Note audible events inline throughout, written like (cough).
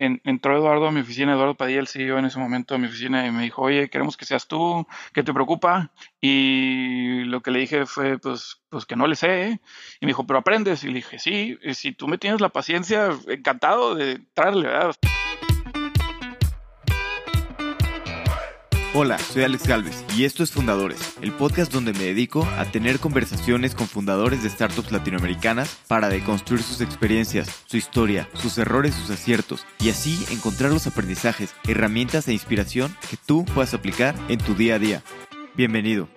entró Eduardo a mi oficina, Eduardo Padilla, el CEO en ese momento a mi oficina y me dijo, oye, queremos que seas tú, ¿qué te preocupa? Y lo que le dije fue, pues, pues que no le sé. ¿eh? Y me dijo, pero aprendes. Y le dije, sí, si tú me tienes la paciencia, encantado de entrarle, ¿verdad? Hola, soy Alex Galvez y esto es Fundadores, el podcast donde me dedico a tener conversaciones con fundadores de startups latinoamericanas para deconstruir sus experiencias, su historia, sus errores, sus aciertos y así encontrar los aprendizajes, herramientas e inspiración que tú puedas aplicar en tu día a día. Bienvenido.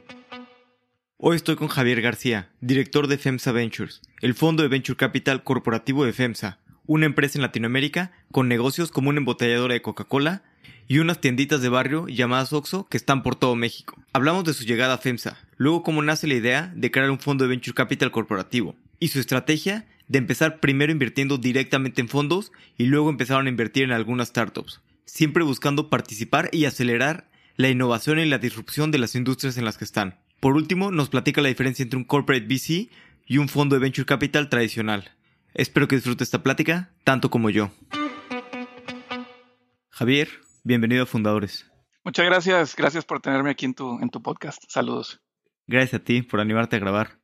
Hoy estoy con Javier García, director de FEMSA Ventures, el fondo de Venture Capital corporativo de FEMSA, una empresa en Latinoamérica con negocios como una embotelladora de Coca-Cola, y unas tienditas de barrio llamadas Oxo que están por todo México. Hablamos de su llegada a FEMSA, luego cómo nace la idea de crear un fondo de Venture Capital corporativo y su estrategia de empezar primero invirtiendo directamente en fondos y luego empezaron a invertir en algunas startups, siempre buscando participar y acelerar la innovación y la disrupción de las industrias en las que están. Por último, nos platica la diferencia entre un corporate VC y un fondo de venture capital tradicional. Espero que disfrute esta plática tanto como yo. Javier, Bienvenido a Fundadores. Muchas gracias, gracias por tenerme aquí en tu, en tu podcast. Saludos. Gracias a ti por animarte a grabar.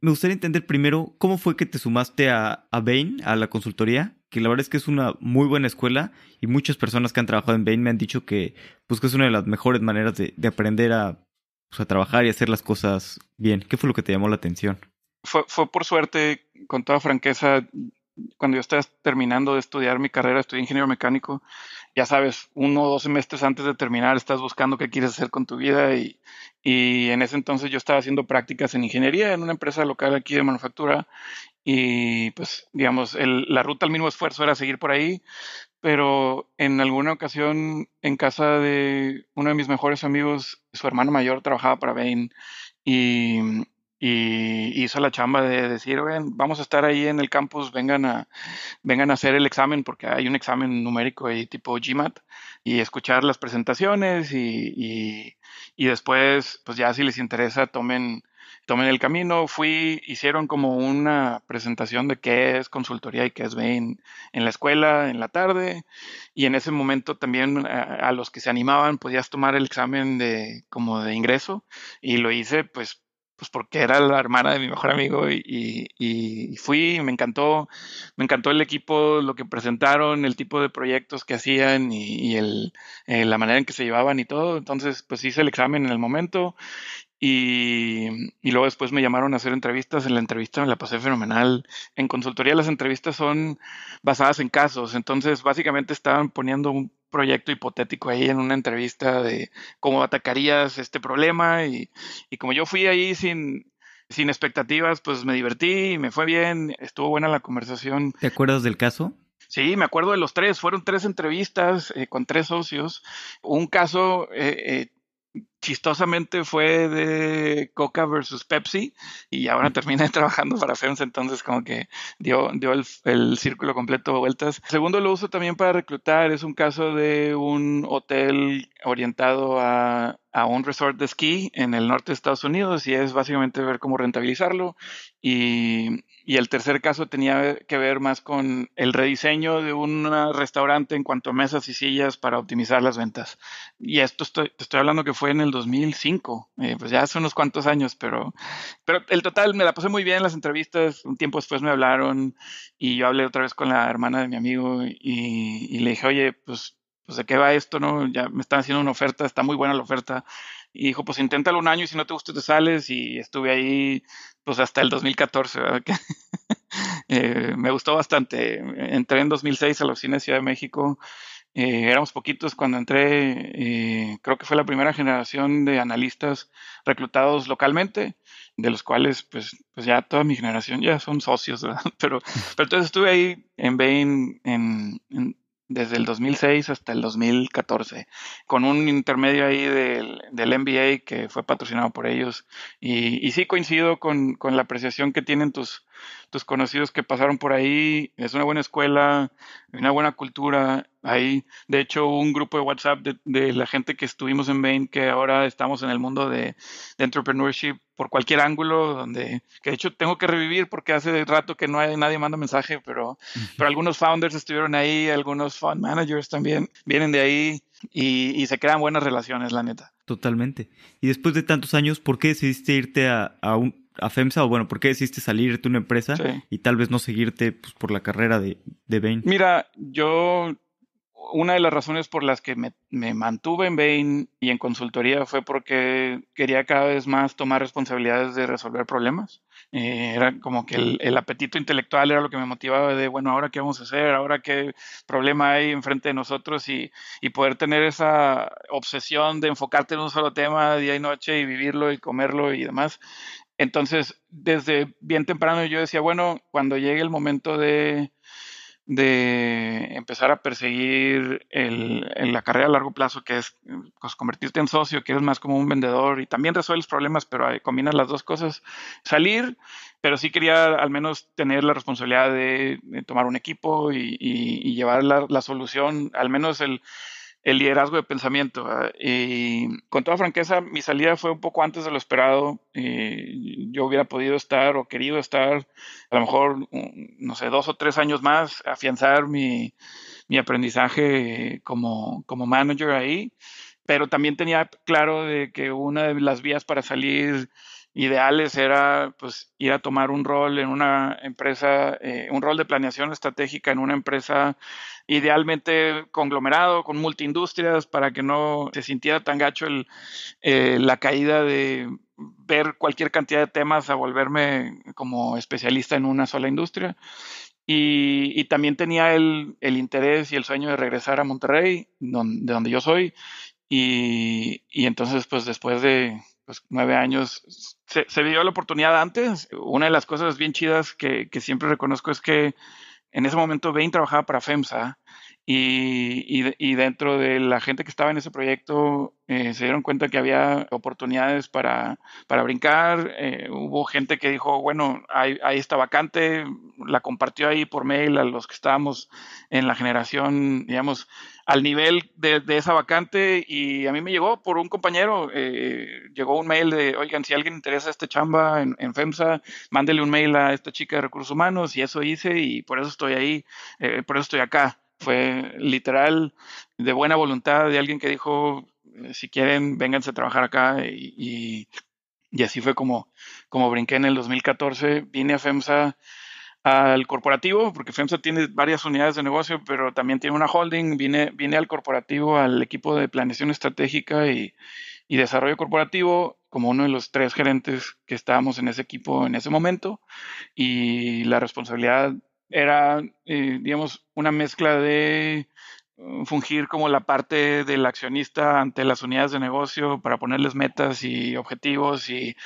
Me gustaría entender primero cómo fue que te sumaste a, a Bain, a la consultoría, que la verdad es que es una muy buena escuela y muchas personas que han trabajado en Bain me han dicho que, pues, que es una de las mejores maneras de, de aprender a, pues, a trabajar y hacer las cosas bien. ¿Qué fue lo que te llamó la atención? Fue, fue por suerte, con toda franqueza, cuando yo estaba terminando de estudiar mi carrera, estudié ingeniero mecánico, ya sabes, uno o dos semestres antes de terminar estás buscando qué quieres hacer con tu vida y, y en ese entonces yo estaba haciendo prácticas en ingeniería en una empresa local aquí de manufactura y pues digamos, la ruta al mismo esfuerzo era seguir por ahí, pero en alguna ocasión en casa de uno de mis mejores amigos, su hermano mayor trabajaba para Bain y y hizo la chamba de decir, vamos a estar ahí en el campus, vengan a, vengan a hacer el examen, porque hay un examen numérico ahí tipo GMAT, y escuchar las presentaciones y, y, después, pues ya si les interesa, tomen, tomen el camino. Fui, hicieron como una presentación de qué es consultoría y qué es Bain en la escuela, en la tarde, y en ese momento también a, a los que se animaban podías tomar el examen de como de ingreso, y lo hice pues pues porque era la hermana de mi mejor amigo y, y, fui, me encantó, me encantó el equipo, lo que presentaron, el tipo de proyectos que hacían y, el, eh, la manera en que se llevaban y todo. Entonces, pues hice el examen en el momento y, y, luego después me llamaron a hacer entrevistas. En la entrevista me la pasé fenomenal. En consultoría las entrevistas son basadas en casos. Entonces, básicamente estaban poniendo un proyecto hipotético ahí en una entrevista de cómo atacarías este problema y, y como yo fui ahí sin, sin expectativas, pues me divertí, me fue bien, estuvo buena la conversación. ¿Te acuerdas del caso? Sí, me acuerdo de los tres, fueron tres entrevistas eh, con tres socios. Un caso eh, eh, chistosamente fue de Coca versus Pepsi y ahora terminé (laughs) trabajando para FEMS, entonces como que dio, dio el, el, círculo completo de vueltas. Segundo, lo uso también para reclutar, es un caso de un hotel orientado a, a un resort de esquí en el norte de Estados Unidos y es básicamente ver cómo rentabilizarlo y, y el tercer caso tenía que ver más con el rediseño de un restaurante en cuanto a mesas y sillas para optimizar las ventas. Y esto estoy, te estoy hablando que fue en el 2005, eh, pues ya hace unos cuantos años, pero, pero el total me la pasé muy bien en las entrevistas. Un tiempo después me hablaron y yo hablé otra vez con la hermana de mi amigo y, y le dije, oye, pues, pues de qué va esto, ¿no? Ya me están haciendo una oferta, está muy buena la oferta y dijo, pues inténtalo un año y si no te gusta te sales. Y estuve ahí pues hasta el 2014. (laughs) eh, me gustó bastante. Entré en 2006 a la oficina de Ciudad de México. Eh, éramos poquitos cuando entré. Eh, creo que fue la primera generación de analistas reclutados localmente, de los cuales pues, pues ya toda mi generación ya son socios, ¿verdad? (laughs) Pero, pero entonces estuve ahí en Bain en, en desde el 2006 hasta el 2014, con un intermedio ahí del, del MBA que fue patrocinado por ellos. Y, y sí coincido con, con, la apreciación que tienen tus, tus conocidos que pasaron por ahí. Es una buena escuela, una buena cultura. Hay, de hecho, un grupo de WhatsApp de, la gente que estuvimos en Bain, que ahora estamos en el mundo de, entrepreneurship por cualquier ángulo, donde, que de hecho tengo que revivir porque hace rato que no hay, nadie manda mensaje, pero, pero algunos founders estuvieron ahí, algunos fund managers también vienen de ahí y, se crean buenas relaciones, la neta. Totalmente. Y después de tantos años, ¿por qué decidiste irte a, a, un, a FEMSA? O bueno, ¿por qué decidiste salirte de una empresa y tal vez no seguirte pues, por la carrera de, de Bain? Mira, yo una de las razones por las que me, mantuve en Bain y en consultoría fue porque quería cada vez más tomar responsabilidades de resolver problemas. Eh, era como que el, apetito intelectual era lo que me motivaba de, bueno, ahora qué vamos a hacer, ahora qué problema hay enfrente de nosotros y, y poder tener esa obsesión de enfocarte en un solo tema día y noche y vivirlo y comerlo y demás. Entonces, desde bien temprano yo decía, bueno, cuando llegue el momento de de empezar a perseguir el, la carrera a largo plazo, que es pues, convertirte en socio, que eres más como un vendedor y también resuelves problemas, pero combinas las dos cosas. Salir, pero sí quería al menos tener la responsabilidad de, tomar un equipo y, llevar la, solución, al menos el, el liderazgo de pensamiento. Y con toda franqueza, mi salida fue un poco antes de lo esperado. yo hubiera podido estar o querido estar, a lo mejor, mm, no sé, dos o tres años más, afianzar mi, mi aprendizaje como, como manager ahí. Pero también tenía claro de que una de las vías para salir ideales era pues ir a tomar un rol en una empresa, eh, un rol de planeación estratégica en una empresa idealmente conglomerado con multiindustrias para que no se sintiera tan gacho el, eh, la caída de ver cualquier cantidad de temas a volverme como especialista en una sola industria. Y, también tenía el, el, interés y el sueño de regresar a Monterrey, de donde yo soy. Y, y entonces, pues después de pues, nueve años, se, se, dio la oportunidad antes. Una de las cosas bien chidas que, siempre reconozco es que en ese momento Bain trabajaba para FEMSA y, y, dentro de la gente que estaba en ese proyecto eh, se dieron cuenta que había oportunidades para, para brincar. Eh, hubo gente que dijo, bueno, ahí, está vacante, la compartió ahí por mail a los que estábamos en la generación, digamos, al nivel de, esa vacante y a mí me llegó por un compañero, eh, llegó un mail de, oigan, si alguien interesa este chamba en, en, FEMSA, mándele un mail a esta chica de recursos humanos y eso hice y por eso estoy ahí, por eso estoy acá. Fue literal de buena voluntad de alguien que dijo, eh, si quieren, vénganse a trabajar acá. Y, y, así fue como, como brinqué en el 2014. Vine a FEMSA al corporativo, porque FEMSA tiene varias unidades de negocio, pero también tiene una holding. Vine, vine al corporativo, al equipo de planeación estratégica y, y desarrollo corporativo como uno de los tres gerentes que estábamos en ese equipo en ese momento y la responsabilidad era, eh, digamos, una mezcla de fungir como la parte del accionista ante las unidades de negocio para ponerles metas y objetivos y,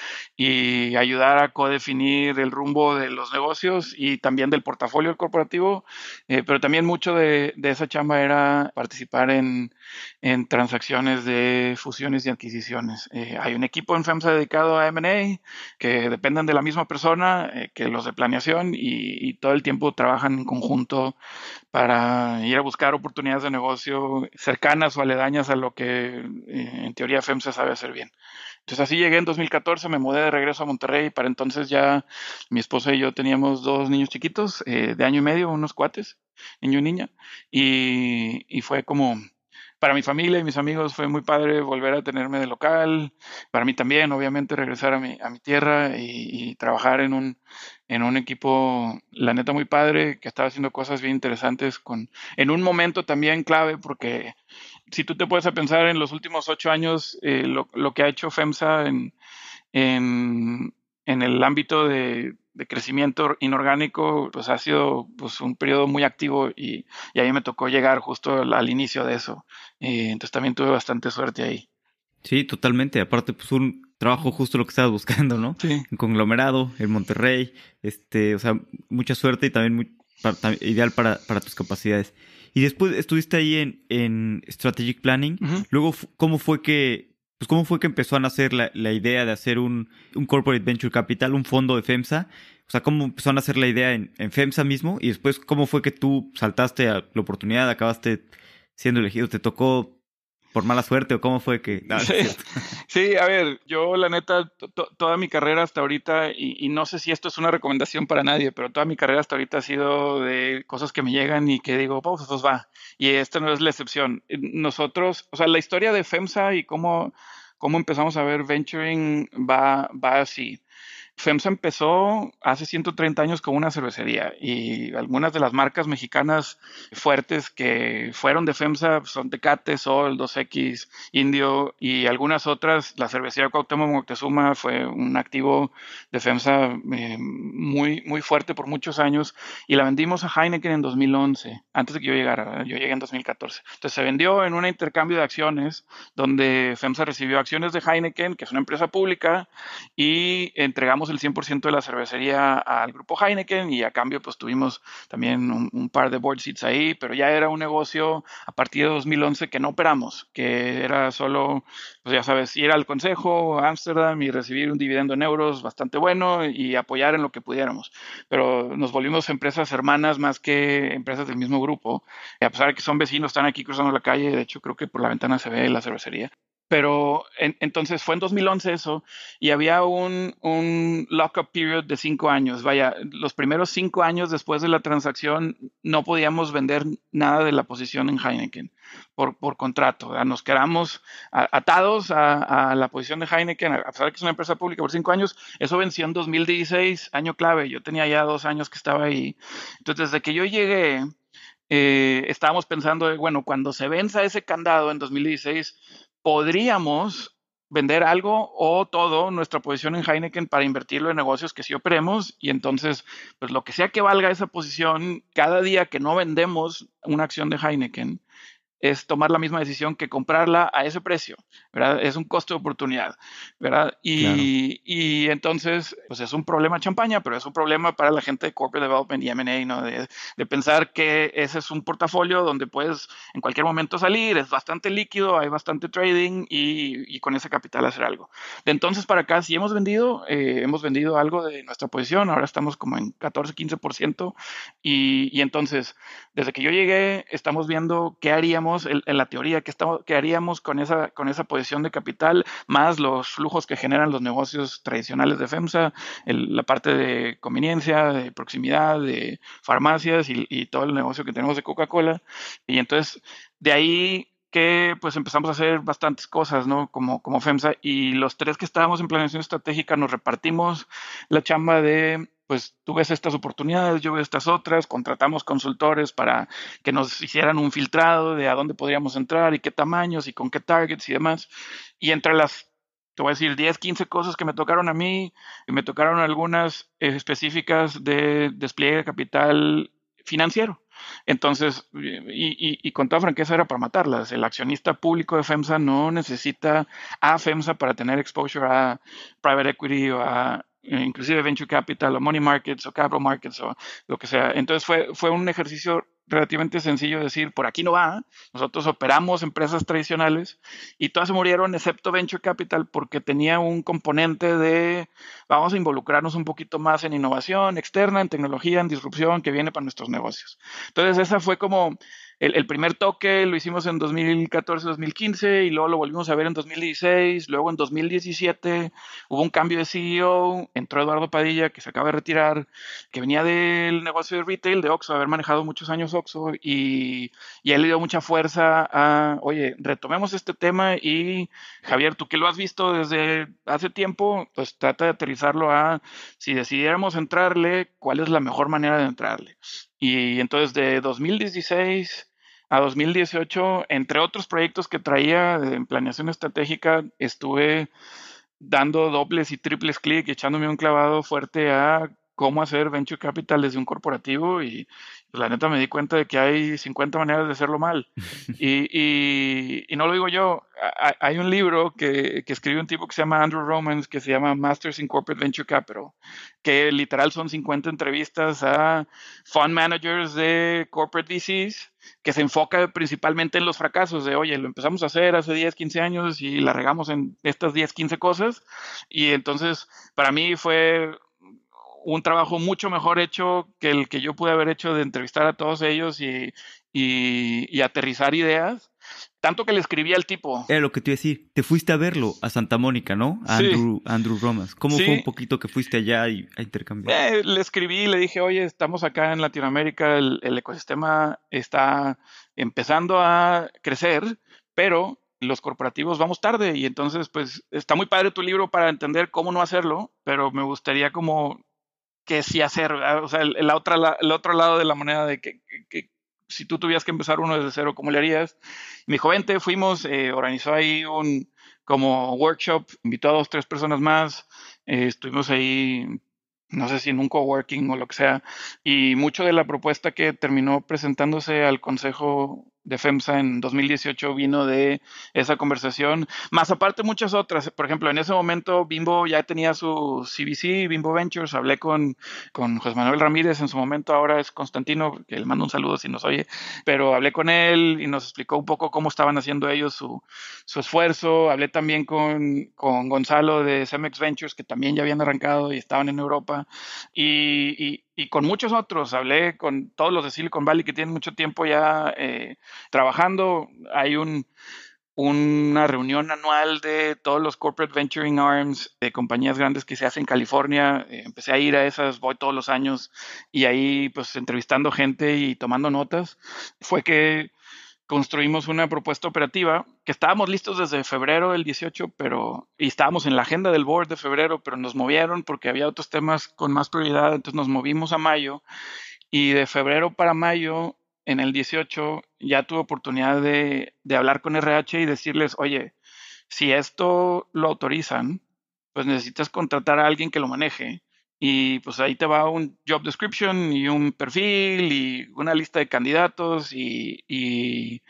ayudar a codefinir el rumbo de los negocios y también del portafolio corporativo, eh, pero también mucho de, de, esa chamba era participar en, en, transacciones de fusiones y adquisiciones. Eh, hay un equipo en FEMSA dedicado a M&A que dependen de la misma persona eh, que los de planeación y, y todo el tiempo trabajan en conjunto para ir a buscar oportunidades de negocio cercanas o aledañas a lo que eh, en teoría FEMSA sabe hacer bien. Entonces así llegué en 2014, me mudé de regreso a Monterrey. Para entonces ya mi esposa y yo teníamos dos niños chiquitos eh, de año y medio, unos cuates, niño y niña. Y, y fue como, para mi familia y mis amigos fue muy padre volver a tenerme de local. Para mí también, obviamente, regresar a mi, a mi tierra y, y trabajar en un, en un equipo, la neta, muy padre, que estaba haciendo cosas bien interesantes con, en un momento también clave, porque si tú te puedes pensar en los últimos ocho años, eh, lo, lo, que ha hecho FEMSA en, en, en el ámbito de, de, crecimiento inorgánico, pues ha sido pues, un periodo muy activo y, y a mí me tocó llegar justo al, inicio de eso. Y entonces también tuve bastante suerte ahí. Sí, totalmente. Aparte, pues un trabajo justo lo que estabas buscando, ¿no? Sí. En conglomerado, en Monterrey, este, o sea, mucha suerte y también muy ideal para, para tus capacidades. Y después estuviste ahí en, en Strategic Planning. Luego, ¿cómo fue que, pues cómo fue que empezó a nacer la, la idea de hacer un, un Corporate Venture Capital, un fondo de FEMSA? O sea, ¿cómo empezaron a hacer la idea en, en FEMSA mismo? Y después, ¿cómo fue que tú saltaste a la oportunidad, acabaste siendo elegido? ¿Te tocó por mala suerte o cómo fue que... (laughs) sí, a ver, yo la neta, toda mi carrera hasta ahorita, y, no sé si esto es una recomendación para nadie, pero toda mi carrera hasta ahorita ha sido de cosas que me llegan y que digo, pues, pues va. Y esta no es la excepción. Nosotros, o sea, la historia de FEMSA y cómo, cómo empezamos a ver venturing va, va así. FEMSA empezó hace 130 años con una cervecería y algunas de las marcas mexicanas fuertes que fueron de FEMSA son Tecate, Sol, 2X, Indio y algunas otras. La cervecería Cuauhtémoc Moctezuma fue un activo de FEMSA eh, muy, muy fuerte por muchos años y la vendimos a Heineken en 2011, antes de que yo llegara. Yo llegué en 2014. Entonces se vendió en un intercambio de acciones donde FEMSA recibió acciones de Heineken, que es una empresa pública, y entregamos el 100% de la cervecería al grupo Heineken y a cambio pues tuvimos también un, par de board seats ahí, pero ya era un negocio a partir de 2011 que no operamos, que era solo, pues ya sabes, ir al consejo a Ámsterdam y recibir un dividendo en euros bastante bueno y apoyar en lo que pudiéramos. Pero nos volvimos empresas hermanas más que empresas del mismo grupo. Y a pesar de que son vecinos, están aquí cruzando la calle, de hecho creo que por la ventana se ve la cervecería. Pero entonces fue en 2011 eso y había un, un lock-up period de cinco años. Vaya, los primeros cinco años después de la transacción no podíamos vender nada de la posición en Heineken por, por contrato. Nos quedamos atados a, a, la posición de Heineken, a pesar de que es una empresa pública por cinco años. Eso venció en 2016, año clave. Yo tenía ya dos años que estaba ahí. Entonces, desde que yo llegué, eh, estábamos pensando, bueno, cuando se venza ese candado en 2016, podríamos vender algo o todo nuestra posición en Heineken para invertirlo en negocios que sí operemos y entonces, pues lo que sea que valga esa posición, cada día que no vendemos una acción de Heineken, es tomar la misma decisión que comprarla a ese precio, ¿verdad? Es un costo de oportunidad, ¿verdad? Y, y entonces, pues es un problema champaña, pero es un problema para la gente de Corporate Development y M&A, ¿no? De, de, pensar que ese es un portafolio donde puedes en cualquier momento salir, es bastante líquido, hay bastante trading y, y con ese capital hacer algo. De entonces para acá, si hemos vendido, eh, hemos vendido algo de nuestra posición, ahora estamos como en 14, 15%, y, y entonces, desde que yo llegué, estamos viendo qué haríamos en, la teoría, que, estamos, haríamos con esa, con esa posición de capital, más los flujos que generan los negocios tradicionales de FEMSA, la parte de conveniencia, de proximidad, de farmacias y, y todo el negocio que tenemos de Coca-Cola. Y entonces, de ahí que pues empezamos a hacer bastantes cosas, ¿no? Como, como FEMSA y los tres que estábamos en planeación estratégica nos repartimos la chamba de pues tú ves estas oportunidades, yo veo estas otras, contratamos consultores para que nos hicieran un filtrado de a dónde podríamos entrar y qué tamaños y con qué targets y demás. Y entre las, te voy a decir, 10, 15 cosas que me tocaron a mí, y me tocaron algunas específicas de despliegue de capital financiero. Entonces, y, y, con toda franqueza era para matarlas. El accionista público de FEMSA no necesita a FEMSA para tener exposure a private equity o a eh, inclusive venture capital o money markets o capital markets o lo que sea. Entonces fue, fue un ejercicio relativamente sencillo decir, por aquí no va, nosotros operamos empresas tradicionales y todas se murieron excepto Venture Capital porque tenía un componente de, vamos a involucrarnos un poquito más en innovación externa, en tecnología, en disrupción que viene para nuestros negocios. Entonces esa fue como el, primer toque lo hicimos en 2014-2015 y luego lo volvimos a ver en 2016. Luego en 2017 hubo un cambio de CEO, entró Eduardo Padilla, que se acaba de retirar, que venía del negocio de retail de Oxxo, haber manejado muchos años Oxxo y, y él le dio mucha fuerza a, oye, retomemos este tema y Javier, tú que lo has visto desde hace tiempo, pues trata de aterrizarlo a, si decidiéramos entrarle, ¿cuál es la mejor manera de entrarle? Y entonces de 2016 a 2018, entre otros proyectos que traía en planeación estratégica, estuve dando dobles y triples clic, echándome un clavado fuerte a cómo hacer venture capital desde un corporativo y la neta me di cuenta de que hay 50 maneras de hacerlo mal. (laughs) Y, y, no lo digo yo, hay un libro que, que escribe un tipo que se llama Andrew Romans, que se llama Masters in Corporate Venture Capital, que literal son 50 entrevistas a fund managers de corporate VCs que se enfoca principalmente en los fracasos de, oye, lo empezamos a hacer hace 10, 15 años y la regamos en estas 10, 15 cosas. Y entonces, para mí fue un trabajo mucho mejor hecho que el que yo pude haber hecho de entrevistar a todos ellos y, y, aterrizar ideas. Tanto que le escribí al tipo. Era lo que te iba a decir. Te fuiste a verlo a Santa Mónica, ¿no? Andrew, Andrew Romas. ¿Cómo fue un poquito que fuiste allá y a intercambiar? Eh, le escribí y le dije, oye, estamos acá en Latinoamérica, el, el ecosistema está empezando a crecer, pero los corporativos vamos tarde y entonces pues está muy padre tu libro para entender cómo no hacerlo, pero me gustaría como que sí hacer, o sea, el, otra, el otro lado de la moneda de que, si tú tuvieras que empezar uno desde cero, ¿cómo le harías? Y me dijo, fuimos, eh, organizó ahí un como workshop, invitó a dos, tres personas más, eh, estuvimos ahí no sé si en un coworking o lo que sea, y mucho de la propuesta que terminó presentándose al Consejo de FEMSA en 2018 vino de esa conversación, más aparte muchas otras. Por ejemplo, en ese momento Bimbo ya tenía su CBC, Bimbo Ventures, hablé con, con José Manuel Ramírez, en su momento ahora es Constantino, que le mando un saludo si nos oye, pero hablé con él y nos explicó un poco cómo estaban haciendo ellos su, su esfuerzo. Hablé también con, con Gonzalo de Cemex Ventures, que también ya habían arrancado y estaban en Europa. y, con muchos otros. Hablé con todos los de Silicon Valley que tienen mucho tiempo ya eh, trabajando. Hay un, una reunión anual de todos los corporate venturing arms de compañías grandes que se hacen en California. Eh, empecé a ir a esas, voy todos los años y ahí pues entrevistando gente y tomando notas. Fue que construimos una propuesta operativa que estábamos listos desde febrero del 18, pero y estábamos en la agenda del board de febrero, pero nos movieron porque había otros temas con más prioridad, entonces nos movimos a mayo y de febrero para mayo en el 18 ya tuve oportunidad de, de hablar con RH y decirles, oye, si esto lo autorizan, pues necesitas contratar a alguien que lo maneje y pues ahí te va un job description y un perfil y una lista de candidatos y, y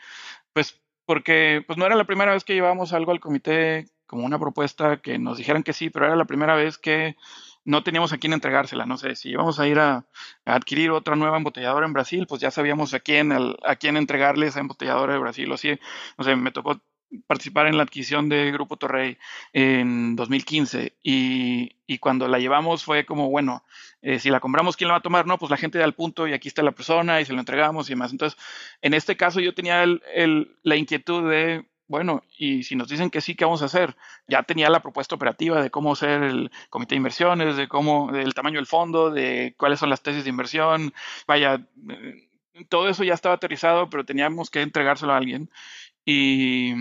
pues porque pues no era la primera vez que llevábamos algo al comité como una propuesta que nos dijeran que sí, pero era la primera vez que no teníamos a quién entregársela, no sé, si íbamos a ir a, adquirir otra nueva embotelladora en Brasil, pues ya sabíamos a quién, a quién entregarle esa embotelladora de Brasil, o así, no sé, me tocó participar en la adquisición de Grupo Torrey en 2015 y, y cuando la llevamos fue como, bueno, eh, si la compramos, ¿quién la va a tomar? No, pues la gente da el punto y aquí está la persona y se lo entregamos y demás. Entonces, en este caso yo tenía el, la inquietud de, bueno, y si nos dicen que sí, ¿qué vamos a hacer? Ya tenía la propuesta operativa de cómo ser el comité de inversiones, de cómo, del tamaño del fondo, de cuáles son las tesis de inversión. Vaya, eh, todo eso ya estaba aterrizado, pero teníamos que entregárselo a alguien. Y,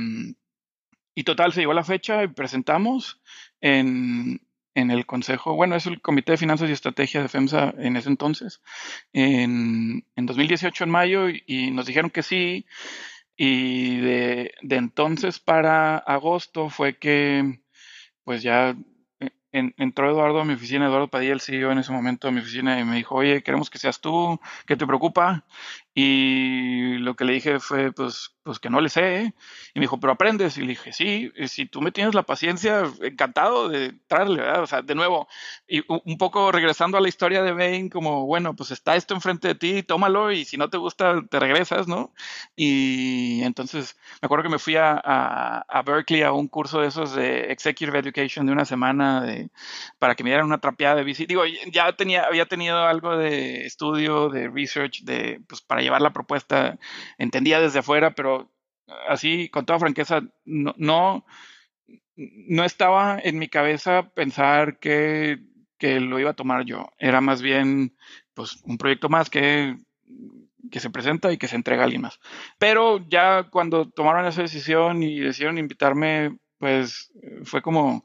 y total, se llegó la fecha y presentamos en, en el Consejo, bueno, es el Comité de Finanzas y Estrategia de FEMSA en ese entonces, en, en 2018 en mayo, y, nos dijeron que sí, y de, de, entonces para agosto fue que pues ya entró Eduardo a mi oficina, Eduardo Padilla, el CEO en ese momento a mi oficina y me dijo, oye, queremos que seas tú, ¿qué te preocupa? Y lo que le dije fue, pues, pues que no le sé. Y me dijo, pero aprendes. Y le dije, sí, si tú me tienes la paciencia, encantado de traerle, ¿verdad? O sea, de nuevo, y un poco regresando a la historia de Bain, como, bueno, pues está esto enfrente de ti, tómalo y si no te gusta, te regresas, ¿no? Y entonces me acuerdo que me fui a, a, Berkeley a un curso de esos de Executive Education de una semana de, para que me dieran una trapeada de visita. Digo, ya tenía, había tenido algo de estudio, de research, de, pues para llevar la propuesta, entendía desde afuera, pero así, con toda franqueza, no, no, no estaba en mi cabeza pensar que, que, lo iba a tomar yo. Era más bien, pues, un proyecto más que, que se presenta y que se entrega a alguien más. Pero ya cuando tomaron esa decisión y decidieron invitarme, pues, fue como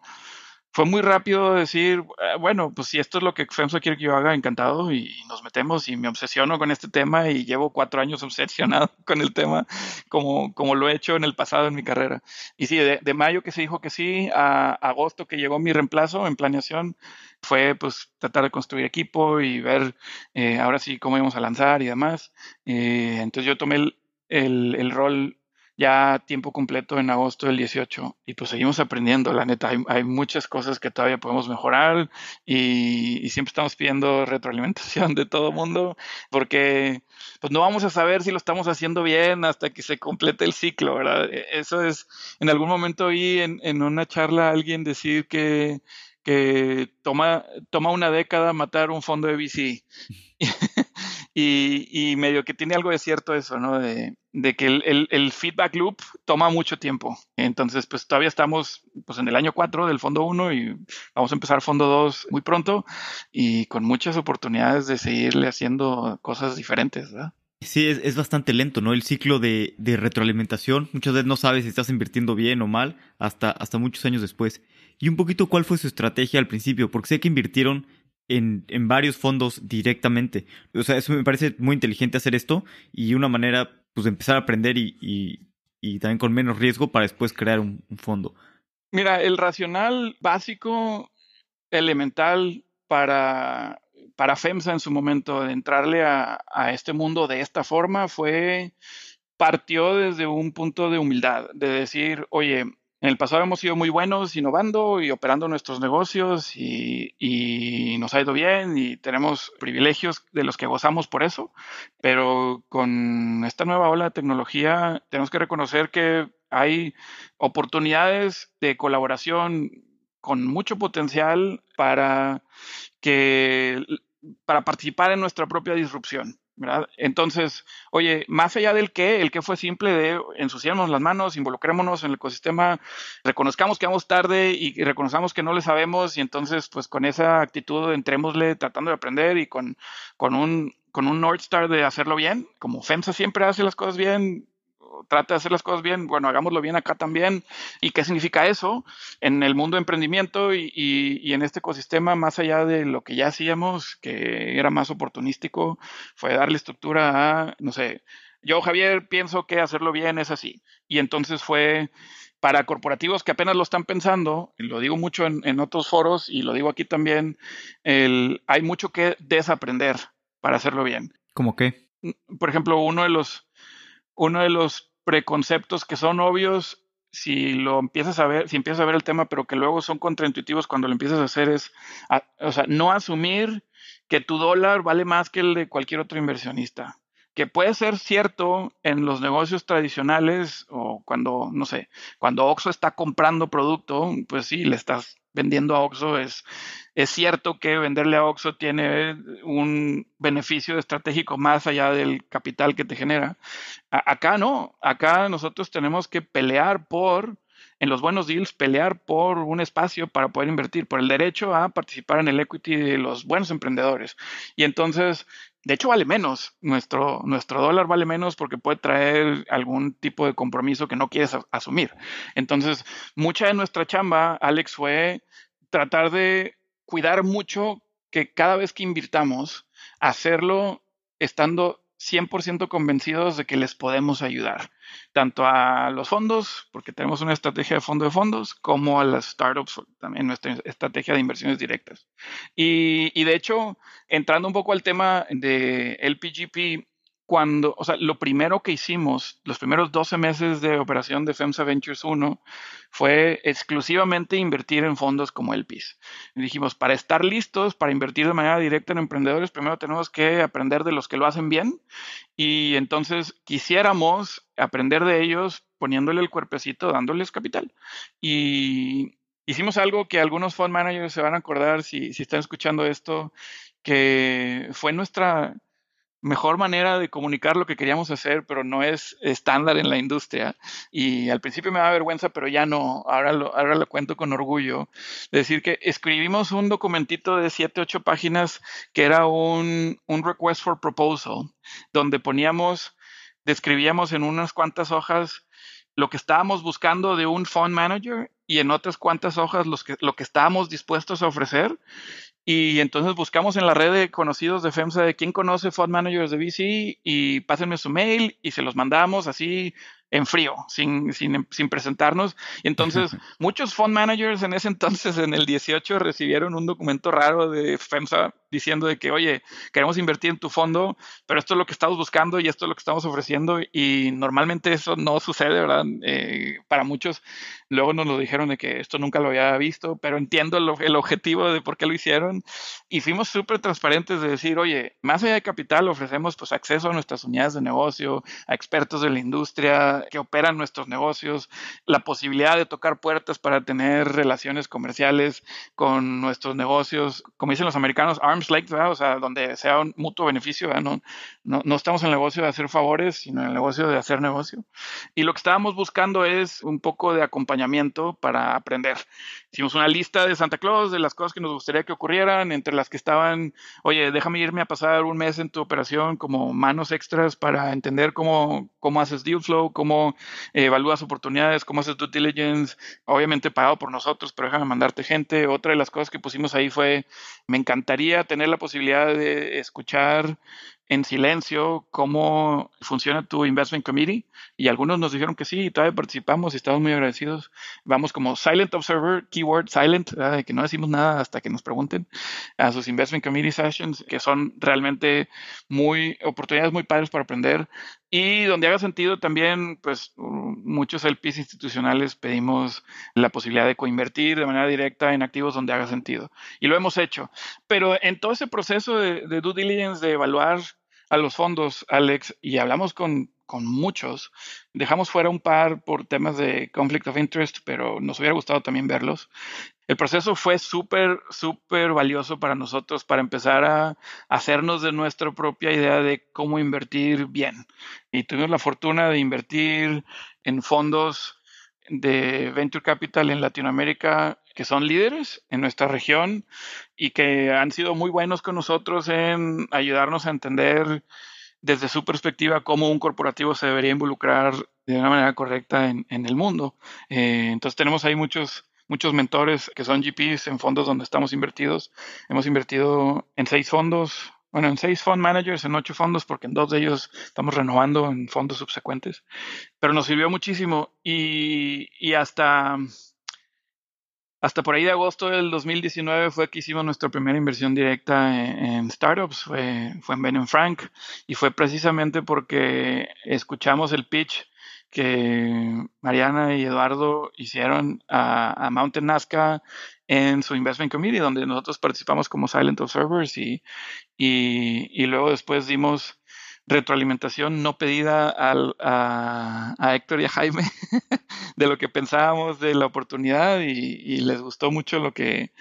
fue muy rápido decir, ah, bueno, pues si esto es lo que FEMSA quiere que yo haga, encantado, y nos metemos y me obsesiono con este tema y llevo cuatro años (laughs) obsesionado con el tema como, como lo he hecho en el pasado en mi carrera. Y sí, de, mayo que se dijo que sí, a agosto que llegó mi reemplazo en planeación, fue pues tratar de construir equipo y ver eh, ahora sí cómo íbamos a lanzar y demás. Eh, entonces yo tomé el, el, el rol ya tiempo completo en agosto del 18 y pues seguimos aprendiendo, la neta, hay, muchas cosas que todavía podemos mejorar y, siempre estamos pidiendo retroalimentación de todo mundo porque pues no vamos a saber si lo estamos haciendo bien hasta que se complete el ciclo, ¿verdad? E, eso es, en algún momento oí en, en una charla alguien decir que que toma, toma una década matar un fondo de VC. Y, medio que tiene algo de cierto eso, ¿no? De, que el, feedback loop toma mucho tiempo. Entonces, pues todavía estamos pues, en el año 4 del fondo 1 y vamos a empezar fondo 2 muy pronto y con muchas oportunidades de seguirle haciendo cosas diferentes, ¿verdad? Sí, es, bastante lento, ¿no? El ciclo de, retroalimentación. Muchas veces no sabes si estás invirtiendo bien o mal hasta, hasta muchos años después. Y un poquito cuál fue su estrategia al principio, porque sé que invirtieron en, en, varios fondos directamente. O sea, eso me parece muy inteligente hacer esto y una manera, pues, de empezar a aprender y, y, también con menos riesgo para después crear un, un fondo. Mira, el racional básico, elemental para para FEMSA en su momento de entrarle a, este mundo de esta forma fue, partió desde un punto de humildad, de decir, oye, en el pasado hemos sido muy buenos innovando y operando nuestros negocios y, nos ha ido bien y tenemos privilegios de los que gozamos por eso, pero con esta nueva ola de tecnología tenemos que reconocer que hay oportunidades de colaboración con mucho potencial para que para participar en nuestra propia disrupción. Entonces, oye, más allá del qué, el qué fue simple de ensuciarnos las manos, involucrémonos en el ecosistema, reconozcamos que vamos tarde y reconozcamos que no le sabemos y entonces, pues con esa actitud entrémosle tratando de aprender y con, con un con un North Star de hacerlo bien, como FEMSA siempre hace las cosas bien, trata de hacer las cosas bien, bueno, hagámoslo bien acá también. ¿Y qué significa eso en el mundo de emprendimiento y, en este ecosistema, más allá de lo que ya hacíamos, que era más oportunístico, fue darle estructura a, no sé, yo, Javier, pienso que hacerlo bien es así. Y entonces fue para corporativos que apenas lo están pensando, y lo digo mucho en, otros foros y lo digo aquí también, el, hay mucho que desaprender para hacerlo bien. ¿Cómo qué? Por ejemplo, uno de los, uno de los preconceptos que son obvios si lo empiezas a ver, si empiezas a ver el tema, pero que luego son contraintuitivos cuando lo empiezas a hacer es, o sea, no asumir que tu dólar vale más que el de cualquier otro inversionista. Que puede ser cierto en los negocios tradicionales o cuando, no sé, cuando Oxxo está comprando producto, pues sí, le estás vendiendo a Oxxo es, es cierto que venderle a Oxxo tiene un beneficio estratégico más allá del capital que te genera. acá no, acá nosotros tenemos que pelear por, en los buenos deals, pelear por un espacio para poder invertir, por el derecho a participar en el equity de los buenos emprendedores. Y entonces, de hecho, vale menos. Nuestro, nuestro dólar vale menos porque puede traer algún tipo de compromiso que no quieres asumir. Entonces, mucha de nuestra chamba, Alex, fue tratar de cuidar mucho que cada vez que invirtamos, hacerlo estando 100% convencidos de que les podemos ayudar, tanto a los fondos, porque tenemos una estrategia de fondo de fondos, como a las startups, también nuestra estrategia de inversiones directas. Y, y de hecho, entrando un poco al tema de LPGP, cuando, o sea, lo primero que hicimos, los primeros 12 meses de operación de FEMSA Ventures 1, fue exclusivamente invertir en fondos como el PIS. dijimos, para estar listos, para invertir de manera directa en emprendedores, primero tenemos que aprender de los que lo hacen bien y entonces quisiéramos aprender de ellos poniéndole el cuerpecito, dándoles capital. Y hicimos algo que algunos fund managers se van a acordar si, si están escuchando esto, que fue nuestra mejor manera de comunicar lo que queríamos hacer, pero no es estándar en la industria. Y al principio me da vergüenza, pero ya no, ahora lo, ahora lo cuento con orgullo. Decir que escribimos un documentito de 7, 8 páginas que era un, un request for proposal, donde poníamos, describíamos en unas cuantas hojas lo que estábamos buscando de un fund manager y en otras cuantas hojas los que, lo que estábamos dispuestos a ofrecer y entonces buscamos en la red de conocidos de FEMSA de quién conoce fund managers de VC y pásenme su mail y se los mandamos así en frío, sin, sin, sin presentarnos. Y entonces (laughs) muchos fund managers en ese entonces, en el 18, recibieron un documento raro de FEMSA diciendo de que, oye, queremos invertir en tu fondo, pero esto es lo que estamos buscando y esto es lo que estamos ofreciendo y normalmente eso no sucede, ¿verdad? Eh, para muchos, luego nos lo dijeron de que esto nunca lo había visto, pero entiendo el, objetivo de por qué lo hicieron y fuimos súper transparentes de decir, oye, más allá de capital ofrecemos pues acceso a nuestras unidades de negocio, a expertos de la industria que operan nuestros negocios, la posibilidad de tocar puertas para tener relaciones comerciales con nuestros negocios, como dicen los americanos, arms length, o sea, donde sea un mutuo beneficio, no, no, no, estamos en el negocio de hacer favores, sino en el negocio de hacer negocio. Y lo que estábamos buscando es un poco de acompañamiento para aprender. Hicimos una lista de Santa Claus de las cosas que nos gustaría que ocurrieran, entre las que estaban, oye, déjame irme a pasar un mes en tu operación como manos extras para entender cómo, cómo haces deal flow, cómo evalúas oportunidades, cómo haces due diligence, obviamente pagado por nosotros, pero déjame mandarte gente. Otra de las cosas que pusimos ahí fue, me encantaría tener la posibilidad de escuchar en silencio cómo funciona tu investment committee y algunos nos dijeron que sí y todavía participamos y estamos muy agradecidos. Vamos como silent observer, keyword silent, de que no decimos nada hasta que nos pregunten a sus investment committee sessions, que son realmente muy oportunidades muy padres para aprender y donde haga sentido también, pues muchos LPs institucionales pedimos la posibilidad de coinvertir de manera directa en activos donde haga sentido. Y lo hemos hecho. Pero en todo ese proceso de, de due diligence, de evaluar a los fondos, Alex, y hablamos con, con muchos. Dejamos fuera un par por temas de conflict of interest, pero nos hubiera gustado también verlos. El proceso fue súper, súper valioso para nosotros para empezar a hacernos de nuestra propia idea de cómo invertir bien. Y tuvimos la fortuna de invertir en fondos de venture capital en Latinoamérica que son líderes en nuestra región y que han sido muy buenos con nosotros en ayudarnos a entender desde su perspectiva cómo un corporativo se debería involucrar de una manera correcta en, el mundo. Eh, entonces tenemos ahí muchos, muchos mentores que son GPs en fondos donde estamos invertidos. Hemos invertido en seis fondos, bueno, en seis fund managers, en ocho fondos, porque en dos de ellos estamos renovando en fondos subsecuentes. Pero nos sirvió muchísimo y, y hasta hasta por ahí de agosto del 2019 fue que hicimos nuestra primera inversión directa en, startups, fue, fue en Ben Frank, y fue precisamente porque escuchamos el pitch que Mariana y Eduardo hicieron a, Mountain Nazca en su Investment Committee, donde nosotros participamos como Silent Observers y, y, y luego después dimos retroalimentación no pedida al, a, Héctor y a Jaime (laughs) de lo que pensábamos de la oportunidad y, les gustó mucho lo que,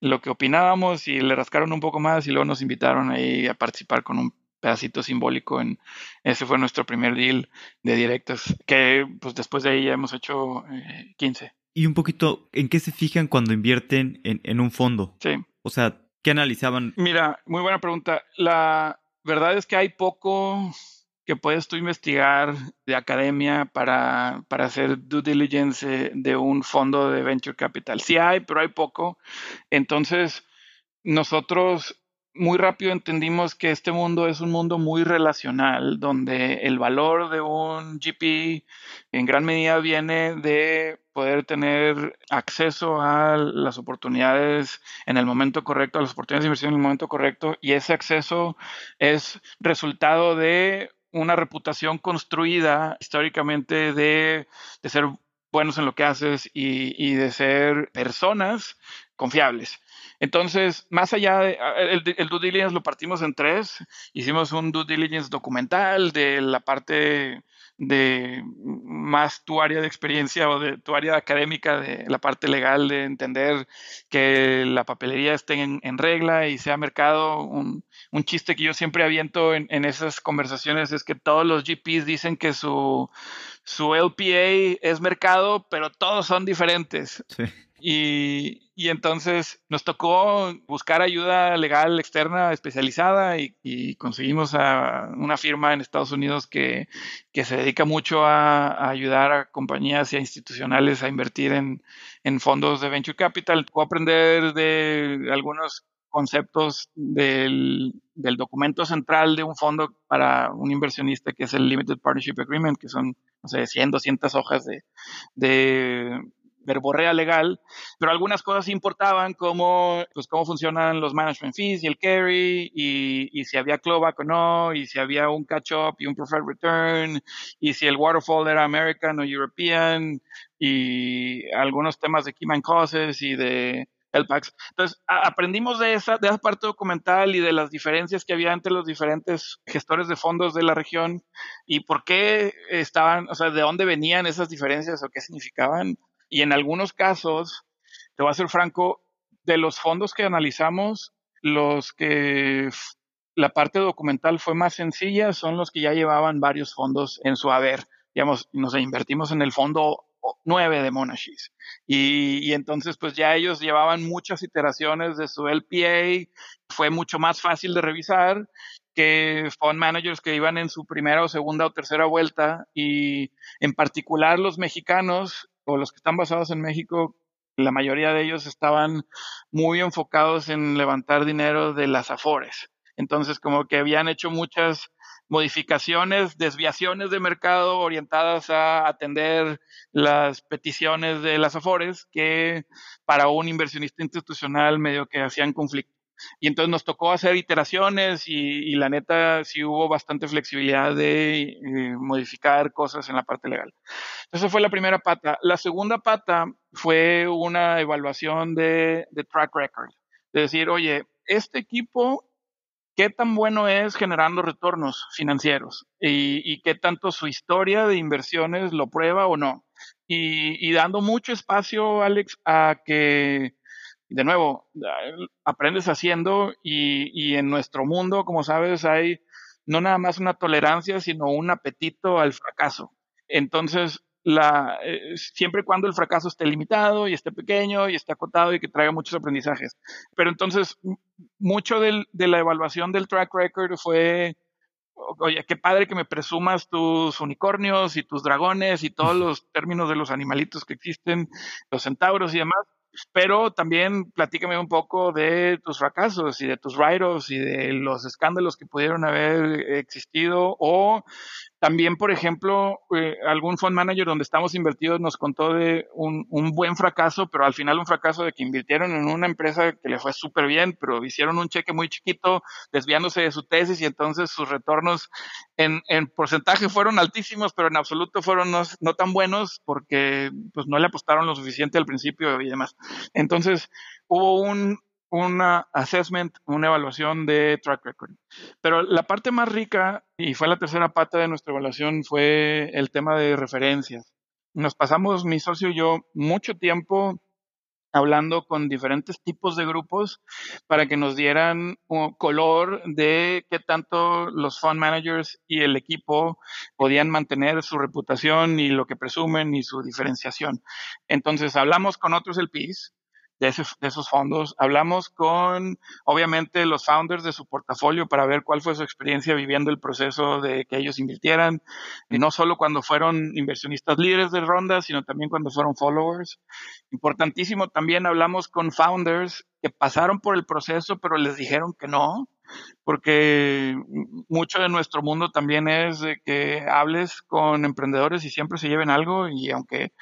lo que opinábamos y le rascaron un poco más y luego nos invitaron ahí a participar con un pedacito simbólico en ese fue nuestro primer deal de directos que pues después de ahí ya hemos hecho 15 eh, y un poquito en qué se fijan cuando invierten en, en un fondo sí. O sea qué analizaban mira muy buena pregunta. La verdad es que hay poco que puedes tú investigar de academia para, para hacer due diligence de un fondo de venture capital. Sí hay, pero hay poco. Entonces, nosotros muy rápido entendimos que este mundo es un mundo muy relacional, donde el valor de un GP en gran medida viene de poder tener acceso a las oportunidades en el momento correcto, a las oportunidades de inversión en el momento correcto, y ese acceso es resultado de una reputación construida históricamente de, ser buenos en lo que haces y, de ser personas confiables. Entonces, más allá de, el, due diligence lo partimos en tres. Hicimos un due diligence documental de la parte de más tu área de experiencia o de tu área académica, de la parte legal, de entender que la papelería esté en, regla y sea mercado. Un, chiste que yo siempre aviento en, en, esas conversaciones es que todos los GPs dicen que su, su LPA es mercado, pero todos son diferentes. Sí. Y, entonces nos tocó buscar ayuda legal externa especializada y, conseguimos a una firma en Estados Unidos que, se dedica mucho a, ayudar a compañías y a institucionales a invertir en, fondos de venture capital. Puedo aprender de algunos conceptos del, documento central de un fondo para un inversionista que es el Limited Partnership Agreement, que son, no sé, 100, 200 hojas de verborrea legal, pero algunas cosas importaban como pues cómo funcionan los management fees y el carry y, si había clawback o no y si había un catch up y un preferred return y si el waterfall era American o European y algunos temas de key man causes y de LPACs. Entonces, aprendimos de esa, de esa parte documental y de las diferencias que había entre los diferentes gestores de fondos de la región y por qué estaban, o sea, de dónde venían esas diferencias o qué significaban. Y en algunos casos, te voy a ser franco, de los fondos que analizamos, los que la parte documental fue más sencilla son los que ya llevaban varios fondos en su haber. Digamos, nos invertimos en el fondo nueve de Monashis. Y, entonces, pues ya ellos llevaban muchas iteraciones de su LPA, fue mucho más fácil de revisar que fund managers que iban en su primera o segunda o tercera vuelta y en particular los mexicanos o los que están basados en México, la mayoría de ellos estaban muy enfocados en levantar dinero de las afores. Entonces, como que habían hecho muchas modificaciones, desviaciones de mercado orientadas a atender las peticiones de las AFORES que para un inversionista institucional medio que hacían conflicto. Y entonces nos tocó hacer iteraciones y, la neta sí hubo bastante flexibilidad de eh, modificar cosas en la parte legal. Esa fue la primera pata. La segunda pata fue una evaluación de, de track record. De decir, oye, este equipo qué tan bueno es generando retornos financieros y, qué tanto su historia de inversiones lo prueba o no. Y, dando mucho espacio, Alex, a que, de nuevo, aprendes haciendo y, y en nuestro mundo, como sabes, hay no nada más una tolerancia, sino un apetito al fracaso. Entonces, la, eh, siempre y cuando el fracaso esté limitado y esté pequeño y esté acotado y que traiga muchos aprendizajes. Pero entonces, mucho del, de la evaluación del track record fue, oye, qué padre que me presumas tus unicornios y tus dragones y todos los términos de los animalitos que existen, los centauros y demás. Pero también platícame un poco de tus fracasos y de tus write y de los escándalos que pudieron haber existido o también, por ejemplo, eh, algún fund manager donde estamos invertidos nos contó de un, un, buen fracaso, pero al final un fracaso de que invirtieron en una empresa que le fue súper bien, pero hicieron un cheque muy chiquito, desviándose de su tesis y entonces sus retornos en, en porcentaje fueron altísimos, pero en absoluto fueron no, no, tan buenos porque pues no le apostaron lo suficiente al principio y demás. Entonces hubo un, una assessment, una evaluación de track record. Pero la parte más rica, y fue la tercera pata de nuestra evaluación, fue el tema de referencias. Nos pasamos, mi socio y yo, mucho tiempo hablando con diferentes tipos de grupos para que nos dieran color de qué tanto los fund managers y el equipo podían mantener su reputación y lo que presumen y su diferenciación. Entonces hablamos con otros LPs, de, esos fondos. Hablamos con, obviamente, los founders de su portafolio para ver cuál fue su experiencia viviendo el proceso de que ellos invirtieran, y no solo cuando fueron inversionistas líderes de ronda, sino también cuando fueron followers. Importantísimo, también hablamos con founders que pasaron por el proceso, pero les dijeron que no, porque mucho de nuestro mundo también es de que hables con emprendedores y siempre se lleven algo y aunque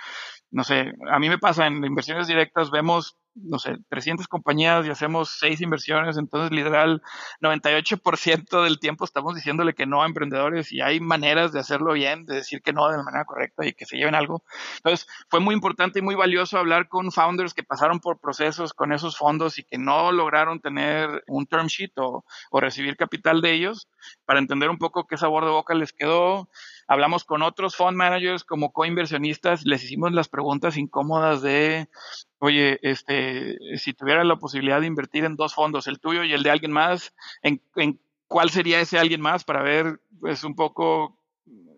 no sé, a mí me pasa en inversiones directas, vemos no sé, 300 compañías y hacemos seis inversiones, entonces literal 98% del tiempo estamos diciéndole que no a emprendedores y hay maneras de hacerlo bien, de decir que no de la manera correcta y que se lleven algo. Entonces fue muy importante y muy valioso hablar con founders que pasaron por procesos con esos fondos y que no lograron tener un term sheet o, o recibir capital de ellos para entender un poco qué sabor de boca les quedó. Hablamos con otros fund managers como coinversionistas, les hicimos las preguntas incómodas de oye, este, si tuviera la posibilidad de invertir en dos fondos, el tuyo y el de alguien más, ¿en, cuál sería ese alguien más para ver, pues, un poco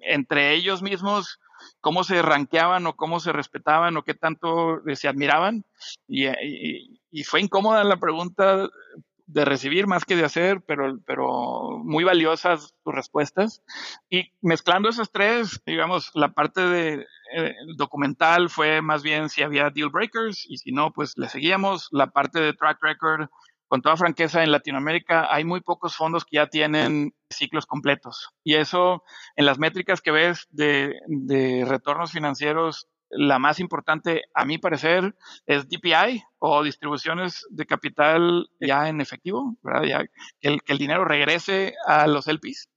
entre ellos mismos cómo se ranqueaban o cómo se respetaban o qué tanto se admiraban? Y, y fue incómoda la pregunta de recibir más que de hacer, pero, pero muy valiosas sus respuestas. Y mezclando esas tres, digamos, la parte de eh, documental fue más bien si había deal breakers y si no, pues le seguíamos. La parte de track record, con toda franqueza, en Latinoamérica hay muy pocos fondos que ya tienen ciclos completos. Y eso, en las métricas que ves de, de retornos financieros, la más importante, a mi parecer, es DPI o distribuciones de capital ya en efectivo, ¿verdad? Ya que el, que el dinero regrese a los LPs.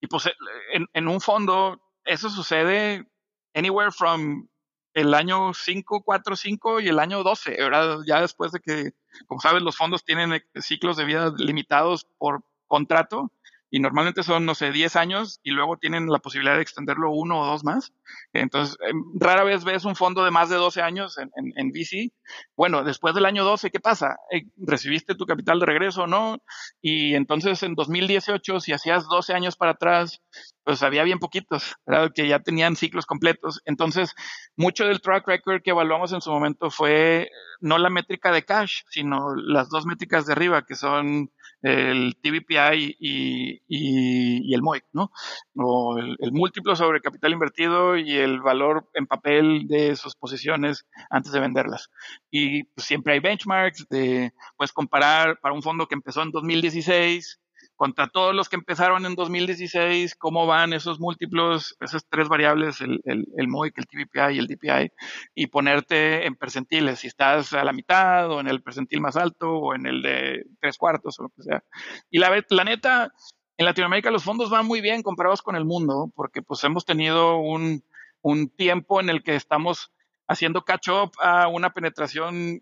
Y pues en, en un fondo, eso sucede anywhere from el año 5, 4, 5 y el año 12, ¿verdad? Ya después de que, como sabes, los fondos tienen ciclos de vida limitados por contrato y normalmente son, no sé, 10 años y luego tienen la posibilidad de extenderlo uno o dos más. Entonces, em, rara vez ves un fondo de más de 12 años en, en, en VC. Bueno, después del año 12, ¿qué pasa? Eh, ¿Recibiste tu capital de regreso o no? Y entonces en 2018, si hacías 12 años para atrás, pues había bien poquitos, ¿verdad? Que ya tenían ciclos completos. Entonces, mucho del track record que evaluamos en su momento fue no la métrica de cash, sino las dos métricas de arriba, que son el TVPI y, y, y el MOIC, ¿no? O el, el, múltiplo sobre capital invertido y el valor en papel de sus posiciones antes de venderlas. Y pues, siempre hay benchmarks de, pues, comparar para un fondo que empezó en 2016 contra todos los que empezaron en 2016, cómo van esos múltiplos, esas tres variables, el, el, el MOIC, el TVPI y el DPI, y ponerte en percentiles, si estás a la mitad o en el percentil más alto o en el de tres cuartos o lo que sea. Y la, la neta, en Latinoamérica los fondos van muy bien comparados con el mundo, porque pues hemos tenido un, un tiempo en el que estamos haciendo catch up a una penetración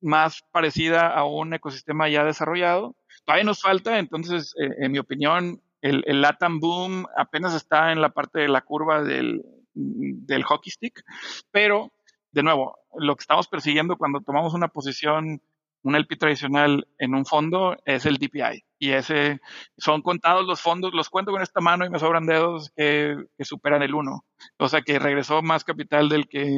más parecida a un ecosistema ya desarrollado. Todavía nos falta, entonces, eh, en mi opinión, el, el, LATAM Boom apenas está en la parte de la curva del, hockey stick, pero, de nuevo, lo que estamos persiguiendo cuando tomamos una posición, un LP tradicional en un fondo, es el DPI. Y ese, son contados los fondos, los cuento con esta mano y me sobran dedos que, que superan el 1. O sea que regresó más capital del que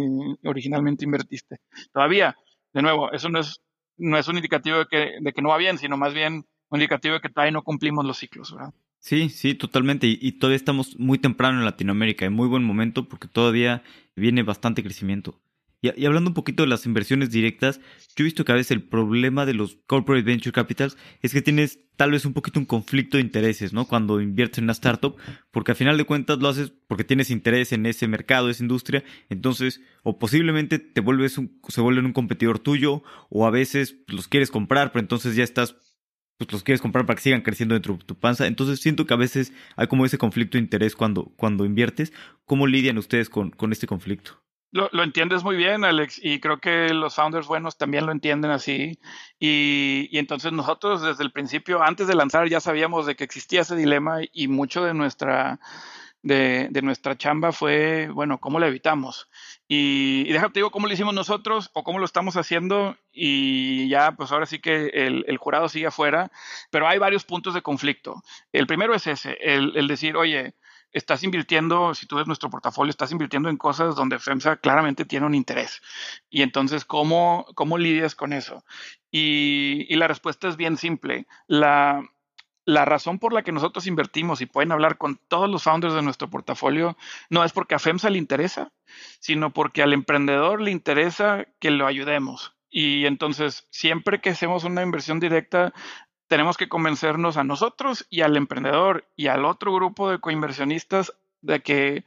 originalmente invertiste. Todavía, de nuevo, eso no es, no es un indicativo de que, de que no va bien, sino más bien un indicativo de que todavía no cumplimos los ciclos, ¿verdad? Sí, sí, totalmente. Y, todavía estamos muy temprano en Latinoamérica, en muy buen momento, porque todavía viene bastante crecimiento. Y, y, hablando un poquito de las inversiones directas, yo he visto que a veces el problema de los corporate venture capitals es que tienes tal vez un poquito un conflicto de intereses, ¿no? Cuando inviertes en una startup, porque al final de cuentas lo haces porque tienes interés en ese mercado, esa industria, entonces, o posiblemente te vuelves un, se vuelven un competidor tuyo, o a veces los quieres comprar, pero entonces ya estás pues los quieres comprar para que sigan creciendo dentro de tu panza. Entonces siento que a veces hay como ese conflicto de interés cuando, cuando inviertes. ¿Cómo lidian ustedes con, con este conflicto? Lo, lo, entiendes muy bien, Alex, y creo que los founders buenos también lo entienden así. Y, y, entonces nosotros desde el principio, antes de lanzar, ya sabíamos de que existía ese dilema y mucho de nuestra, de, de nuestra chamba fue, bueno, ¿cómo lo evitamos? Y, y déjate digo cómo lo hicimos nosotros o cómo lo estamos haciendo y ya, pues ahora sí que el, jurado sigue afuera, pero hay varios puntos de conflicto. El primero es ese, el, decir, oye, estás invirtiendo, si tú ves nuestro portafolio, estás invirtiendo en cosas donde FEMSA claramente tiene un interés. Y entonces, ¿cómo, cómo lidias con eso? Y la respuesta es bien simple. La, la razón por la que nosotros invertimos y pueden hablar con todos los founders de nuestro portafolio no es porque a FEMSA le interesa, sino porque al emprendedor le interesa que lo ayudemos. Y entonces, siempre que hacemos una inversión directa, tenemos que convencernos a nosotros y al emprendedor y al otro grupo de coinversionistas de que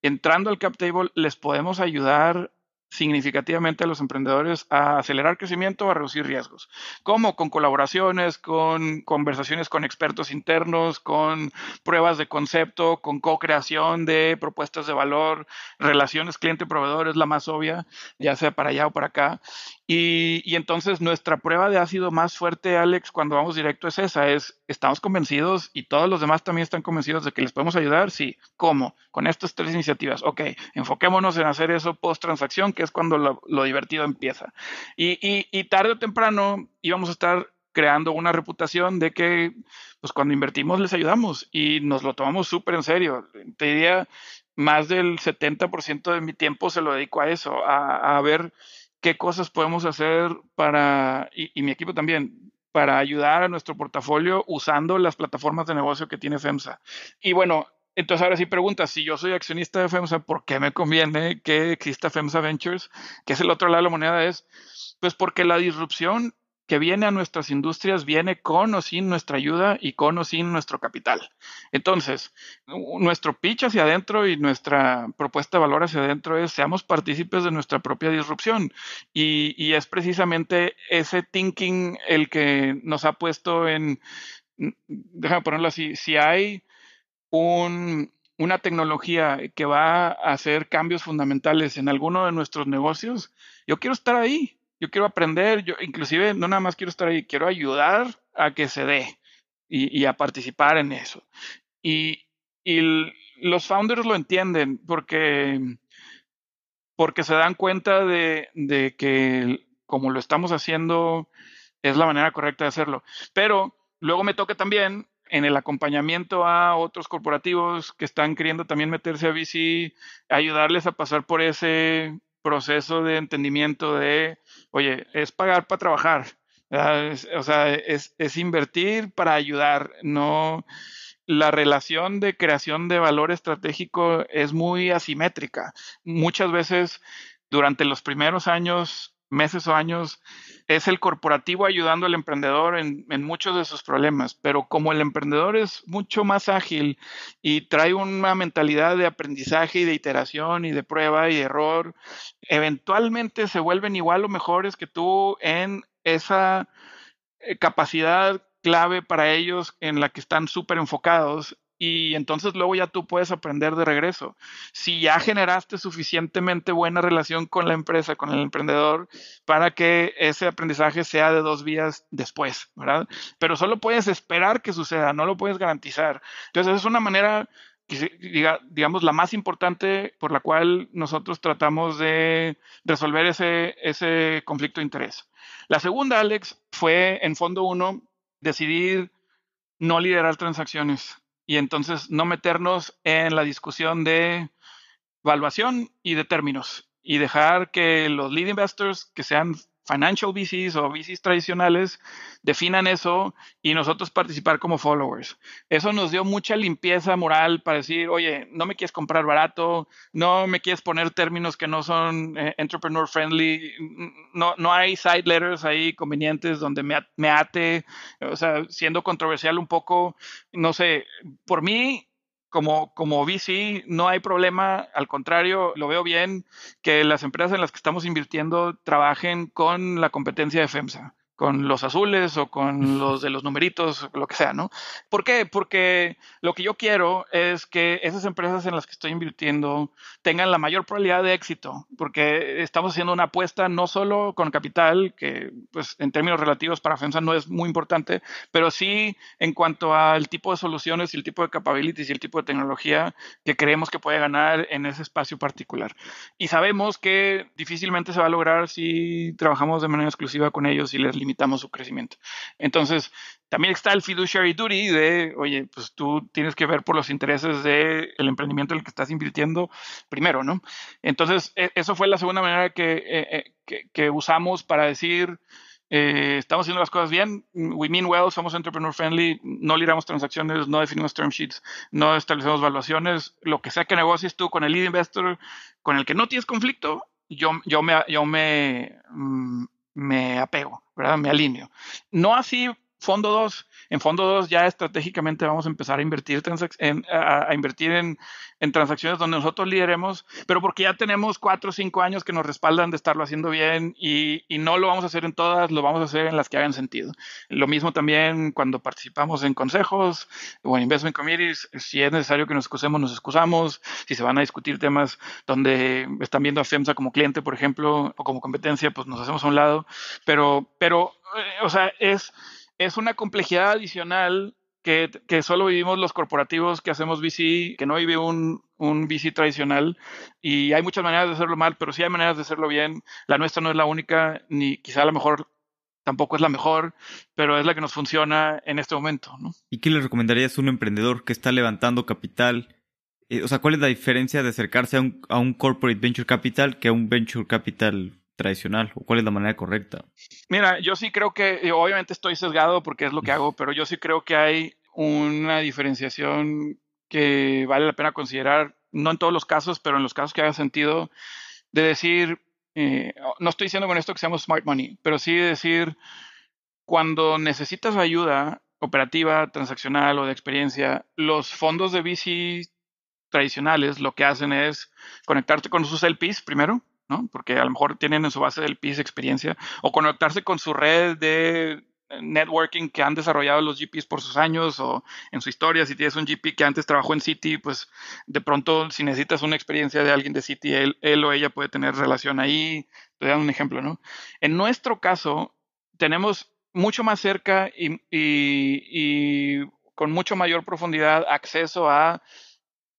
entrando al cap table les podemos ayudar significativamente a los emprendedores a acelerar crecimiento a reducir riesgos. ¿Cómo? Con colaboraciones, con conversaciones con expertos internos, con pruebas de concepto, con co-creación de propuestas de valor, relaciones cliente-proveedor es la más obvia, ya sea para allá o para acá. Y, y, entonces nuestra prueba de ácido más fuerte, Alex, cuando vamos directo es esa, es, estamos convencidos y todos los demás también están convencidos de que les podemos ayudar, sí. ¿Cómo? Con estas tres iniciativas. Ok, enfoquémonos en hacer eso post-transacción, que es cuando lo, divertido empieza. Y, tarde o temprano íbamos a estar creando una reputación de que, pues cuando invertimos les ayudamos y nos lo tomamos súper en serio. Te diría, más del 70% de mi tiempo se lo dedico a eso, a, a ver qué cosas podemos hacer para, y, y, mi equipo también, para ayudar a nuestro portafolio usando las plataformas de negocio que tiene FEMSA. Y bueno, entonces ahora sí preguntas, si yo soy accionista de FEMSA, ¿por qué me conviene que exista FEMSA Ventures? Que es el otro lado de la moneda, es pues porque la disrupción que viene a nuestras industrias viene con o sin nuestra ayuda y con o sin nuestro capital. Entonces, nuestro pitch hacia adentro y nuestra propuesta de valor hacia adentro es seamos partícipes de nuestra propia disrupción. Y, y es precisamente ese thinking el que nos ha puesto en, déjame ponerlo así, si hay un, una tecnología que va a hacer cambios fundamentales en alguno de nuestros negocios, yo quiero estar ahí yo quiero aprender, yo inclusive no nada más quiero estar ahí, quiero ayudar a que se dé y, a participar en eso. Y, los founders lo entienden porque, porque se dan cuenta de, de que como lo estamos haciendo es la manera correcta de hacerlo. Pero luego me toca también en el acompañamiento a otros corporativos que están queriendo también meterse a VC, ayudarles a pasar por ese proceso de entendimiento de, oye, es pagar para trabajar, o sea, es, es invertir para ayudar, no la relación de creación de valor estratégico es muy asimétrica. Muchas veces durante los primeros años, meses o años, es el corporativo ayudando al emprendedor en, muchos de sus problemas, pero como el emprendedor es mucho más ágil y trae una mentalidad de aprendizaje y de iteración y de prueba y error, eventualmente se vuelven igual o mejores que tú en esa eh, capacidad clave para ellos en la que están súper enfocados y entonces luego ya tú puedes aprender de regreso. Si ya generaste suficientemente buena relación con la empresa, con el emprendedor, para que ese aprendizaje sea de dos vías después, ¿verdad? Pero solo puedes esperar que suceda, no lo puedes garantizar. Entonces es una manera diga, digamos, la más importante por la cual nosotros tratamos de resolver ese, ese conflicto de interés. La segunda, Alex, fue en fondo uno, decidir no liderar transacciones y entonces no meternos en la discusión de valuación y de términos y dejar que los lead investors que sean financial VCs o VCs tradicionales definan eso y nosotros participar como followers. Eso nos dio mucha limpieza moral para decir, oye, no me quieres comprar barato, no me quieres poner términos que no son eh, entrepreneur friendly, no, no hay side letters ahí convenientes donde me, me ate, o sea, siendo controversial un poco, no sé, por mí como, como VC no hay problema, al contrario, lo veo bien que las empresas en las que estamos invirtiendo trabajen con la competencia de FEMSA con los azules o con los de los numeritos, lo que sea, ¿no? ¿Por qué? Porque lo que yo quiero es que esas empresas en las que estoy invirtiendo tengan la mayor probabilidad de éxito, porque estamos haciendo una apuesta no solo con capital, que pues en términos relativos para FEMSA no es muy importante, pero sí en cuanto al tipo de soluciones y el tipo de capabilities y el tipo de tecnología que creemos que puede ganar en ese espacio particular. Y sabemos que difícilmente se va a lograr si trabajamos de manera exclusiva con ellos y les limitamos su crecimiento. Entonces, también está el fiduciary duty de, oye, pues tú tienes que ver por los intereses del emprendimiento en el que estás invirtiendo primero, ¿no? Entonces, e, eso fue la segunda manera que, eh, eh, que, usamos para decir, eh, estamos haciendo las cosas bien, we mean well, somos entrepreneur friendly, no lideramos transacciones, no definimos term sheets, no establecemos valuaciones, lo que sea que negocies tú con el lead investor con el que no tienes conflicto, yo, yo, me, yo me, mm, me apego, ¿verdad? Me alineo. No así fondo 2. En fondo 2 ya estratégicamente vamos a empezar a invertir, en, a, invertir en, en, transacciones donde nosotros lideremos, pero porque ya tenemos 4 o 5 años que nos respaldan de estarlo haciendo bien y, y, no lo vamos a hacer en todas, lo vamos a hacer en las que hagan sentido. Lo mismo también cuando participamos en consejos o en investment committees, si es necesario que nos excusemos, nos excusamos. Si se van a discutir temas donde están viendo a FEMSA como cliente, por ejemplo, o como competencia, pues nos hacemos a un lado. Pero, pero eh, o sea, es es una complejidad adicional que, solo vivimos los corporativos que hacemos VC, que no vive un, un VC tradicional. Y hay muchas maneras de hacerlo mal, pero sí hay maneras de hacerlo bien. La nuestra no es la única, ni quizá a lo mejor tampoco es la mejor, pero es la que nos funciona en este momento. ¿no? ¿Y qué le recomendarías a un emprendedor que está levantando capital? Eh, o sea, ¿cuál es la diferencia de acercarse a un, a un corporate venture capital que a un venture capital tradicional o cuál es la manera correcta? Mira, yo sí creo que, obviamente estoy sesgado porque es lo que hago, pero yo sí creo que hay una diferenciación que vale la pena considerar, no en todos los casos, pero en los casos que haga sentido, de decir, eh, no estoy diciendo con esto que seamos smart money, pero sí de decir, cuando necesitas ayuda operativa, transaccional o de experiencia, los fondos de VC tradicionales lo que hacen es conectarte con sus LPs primero, ¿no? Porque a lo mejor tienen en su base del LPs experiencia, o conectarse con su red de networking que han desarrollado los GPs por sus años o en su historia, si tienes un GP que antes trabajó en City, pues de pronto si necesitas una experiencia de alguien de City, él, o ella puede tener relación ahí. Te doy un ejemplo, ¿no? En nuestro caso, tenemos mucho más cerca y, y, con mucho mayor profundidad acceso a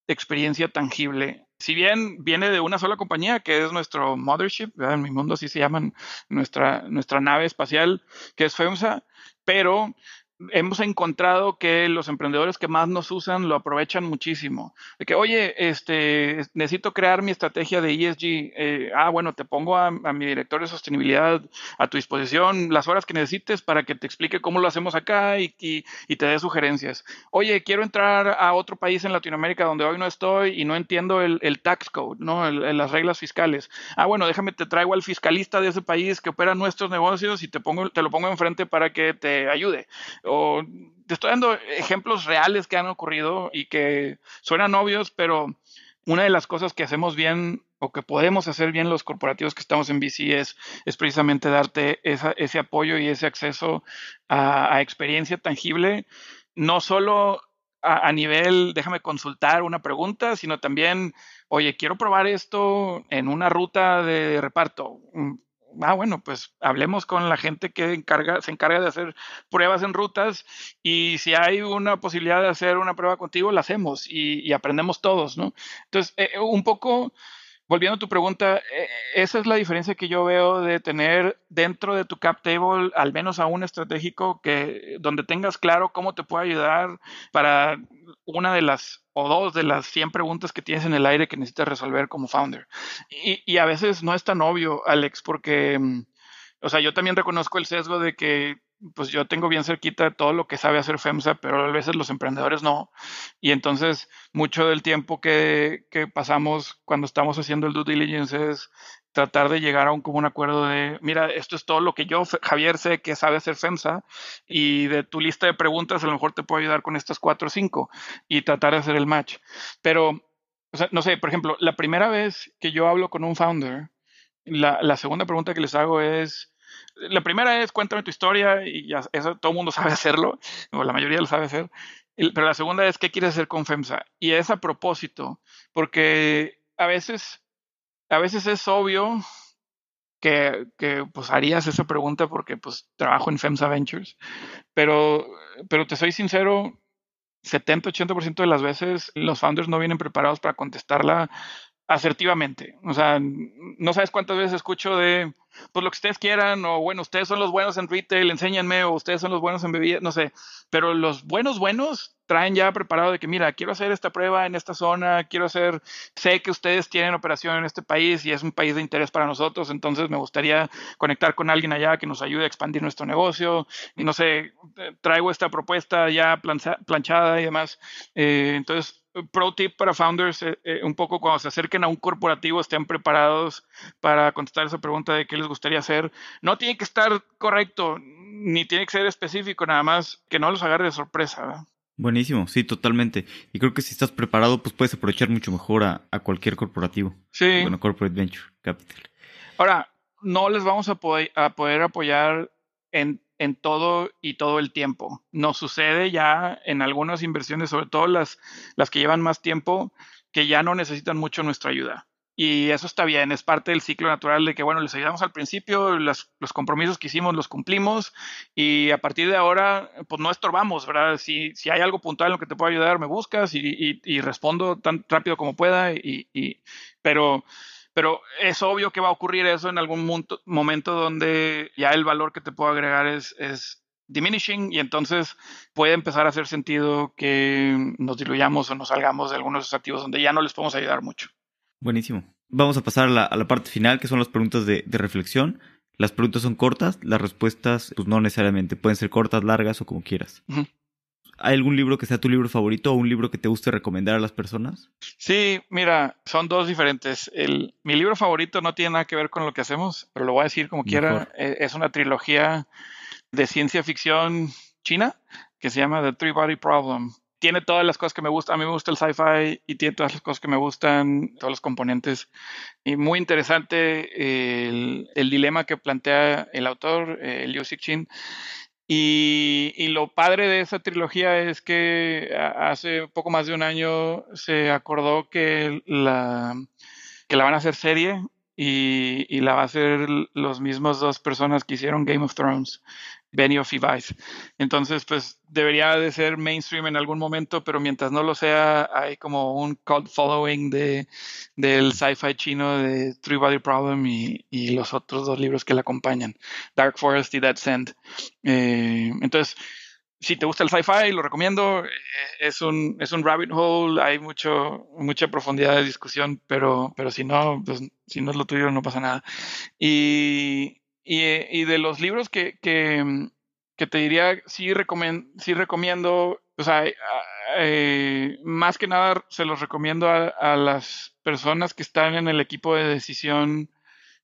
experiencia tangible. Si bien viene de una sola compañía, que es nuestro mothership, en mi mundo así se llaman nuestra, nuestra nave espacial, que es FEMSA, pero hemos encontrado que los emprendedores que más nos usan lo aprovechan muchísimo. De que, oye, este, necesito crear mi estrategia de ESG. Eh, ah, bueno, te pongo a, mi director de sostenibilidad a tu disposición las horas que necesites para que te explique cómo lo hacemos acá y, y, te dé sugerencias. Oye, quiero entrar a otro país en Latinoamérica donde hoy no estoy y no entiendo el, tax code, ¿no? las reglas fiscales. Ah, bueno, déjame, te traigo al fiscalista de ese país que opera nuestros negocios y te, pongo, te lo pongo enfrente para que te ayude o te estoy dando ejemplos reales que han ocurrido y que suenan obvios, pero una de las cosas que hacemos bien o que podemos hacer bien los corporativos que estamos en VC es, es precisamente darte ese apoyo y ese acceso a, experiencia tangible, no solo a, a, nivel, déjame consultar una pregunta, sino también, oye, quiero probar esto en una ruta de reparto ah, bueno, pues hablemos con la gente que encarga, se encarga de hacer pruebas en rutas y si hay una posibilidad de hacer una prueba contigo, la hacemos y, aprendemos todos, ¿no? Entonces, eh, un poco volviendo a tu pregunta, eh, esa es la diferencia que yo veo de tener dentro de tu cap table al menos a un estratégico que donde tengas claro cómo te puede ayudar para una de las o dos de las 100 preguntas que tienes en el aire que necesitas resolver como founder. Y, y a veces no es tan obvio, Alex, porque, mm, o sea, yo también reconozco el sesgo de que pues yo tengo bien cerquita todo lo que sabe hacer FEMSA, pero a veces los emprendedores no. Y entonces mucho del tiempo que, pasamos cuando estamos haciendo el due diligence es tratar de llegar a un común acuerdo de, mira, esto es todo lo que yo, Javier, sé que sabe hacer FEMSA y de tu lista de preguntas a lo mejor te puedo ayudar con estas cuatro o cinco y tratar de hacer el match. Pero, no sé, por ejemplo, la primera vez que yo hablo con un founder, la segunda pregunta que les hago es, la primera es cuéntame tu historia y ya eso todo el mundo (laughs) sabe hacerlo, o la mayoría lo sabe hacer. Pero la segunda es qué quieres hacer con FEMSA. Y es a propósito, porque a veces, a veces es obvio que, que, pues harías esa pregunta porque pues trabajo en FEMSA Ventures, pero, pero te soy sincero, 70-80% de las veces los founders no vienen preparados para contestarla asertivamente. O sea, no sabes cuántas veces escucho de, pues lo que ustedes quieran, o bueno, ustedes son los buenos en retail, enséñenme, o ustedes son los buenos en bebidas, no sé. Pero los buenos, buenos traen ya preparado de que, mira, quiero hacer esta prueba en esta zona, quiero hacer, sé que ustedes tienen operación en este país y es un país de interés para nosotros, entonces me gustaría conectar con alguien allá que nos ayude a expandir nuestro negocio. Y no sé, traigo esta propuesta ya planchada y demás. Eh, entonces, pro tip para founders, eh, eh, un poco cuando se acerquen a un corporativo estén preparados para contestar esa pregunta de qué les gustaría hacer. No tiene que estar correcto, ni tiene que ser específico, nada más que no los agarre de sorpresa. Buenísimo, sí, totalmente. Y creo que si estás preparado, pues puedes aprovechar mucho mejor a, cualquier corporativo. Sí. Bueno, Corporate Venture Capital. Ahora, no les vamos a poder, a poder apoyar en en todo y todo el tiempo. Nos sucede ya en algunas inversiones, sobre todo las, las que llevan más tiempo, que ya no necesitan mucho nuestra ayuda. Y eso está bien, es parte del ciclo natural de que, bueno, les ayudamos al principio, los compromisos que hicimos los cumplimos y a partir de ahora, pues no estorbamos, ¿verdad? Si, si hay algo puntual en lo que te puedo ayudar, me buscas y, y, respondo tan rápido como pueda, y, pero pero es obvio que va a ocurrir eso en algún momento donde ya el valor que te puedo agregar es, es diminishing y entonces puede empezar a hacer sentido que nos diluyamos o nos salgamos de algunos de esos activos donde ya no les podemos ayudar mucho. Buenísimo. Vamos a pasar a la, parte final, que son las preguntas de, reflexión. Las preguntas son cortas, las respuestas pues no necesariamente, pueden ser cortas, largas o como quieras. ¿Hay algún libro que sea tu libro favorito o un libro que te guste recomendar a las personas? Sí, mira, son dos diferentes. El, mi libro favorito no tiene nada que ver con lo que hacemos, pero lo voy a decir como quiera. E, es una trilogía de ciencia ficción china que se llama The Three Body Problem. Tiene todas las cosas que me gustan. A mí me gusta el sci-fi y tiene todas las cosas que me gustan, todos los componentes. Y muy interesante el, dilema que plantea el autor, eh, Liu Cixin. Y, y, lo padre de esa trilogía es que hace poco más de un año se acordó que la, que la van a hacer serie y, y, la va a hacer los mismos dos personas que hicieron Game of Thrones. Benioff y Vice. Entonces, pues debería de ser mainstream en algún momento, pero mientras no lo sea, hay como un cult following de, del sci-fi chino de Three Body Problem y, y, los otros dos libros que le acompañan, Dark Forest y Dead Sand. Eh, entonces, si te gusta el sci-fi, lo recomiendo. Eh, es un, es un rabbit hole, hay mucho, mucha profundidad de discusión, pero, pero si no, pues, si no es lo tuyo, no pasa nada. Y, y, de los libros que, que, te diría, sí, sí recomiendo, o sea, eh, más que nada se los recomiendo a, las personas que están en el equipo de decisión,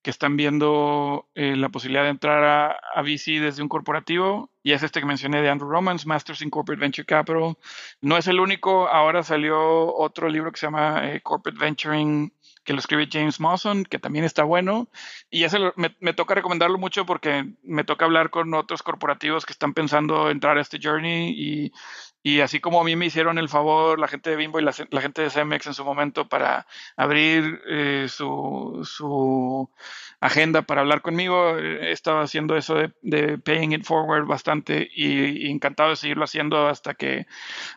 que están viendo eh, la posibilidad de entrar a, a, VC desde un corporativo, y es este que mencioné de Andrew Romans, Masters in Corporate Venture Capital. No es el único, ahora salió otro libro que se llama eh, Corporate Venturing que lo escribe James Mawson, que también está bueno. Y ese me, me, toca recomendarlo mucho porque me toca hablar con otros corporativos que están pensando entrar a este journey y, y así como a mí me hicieron el favor la gente de Bimbo y la, gente de Cemex en su momento para abrir eh, su, su, agenda para hablar conmigo, he estado haciendo eso de, de paying it forward bastante y, y, encantado de seguirlo haciendo hasta que,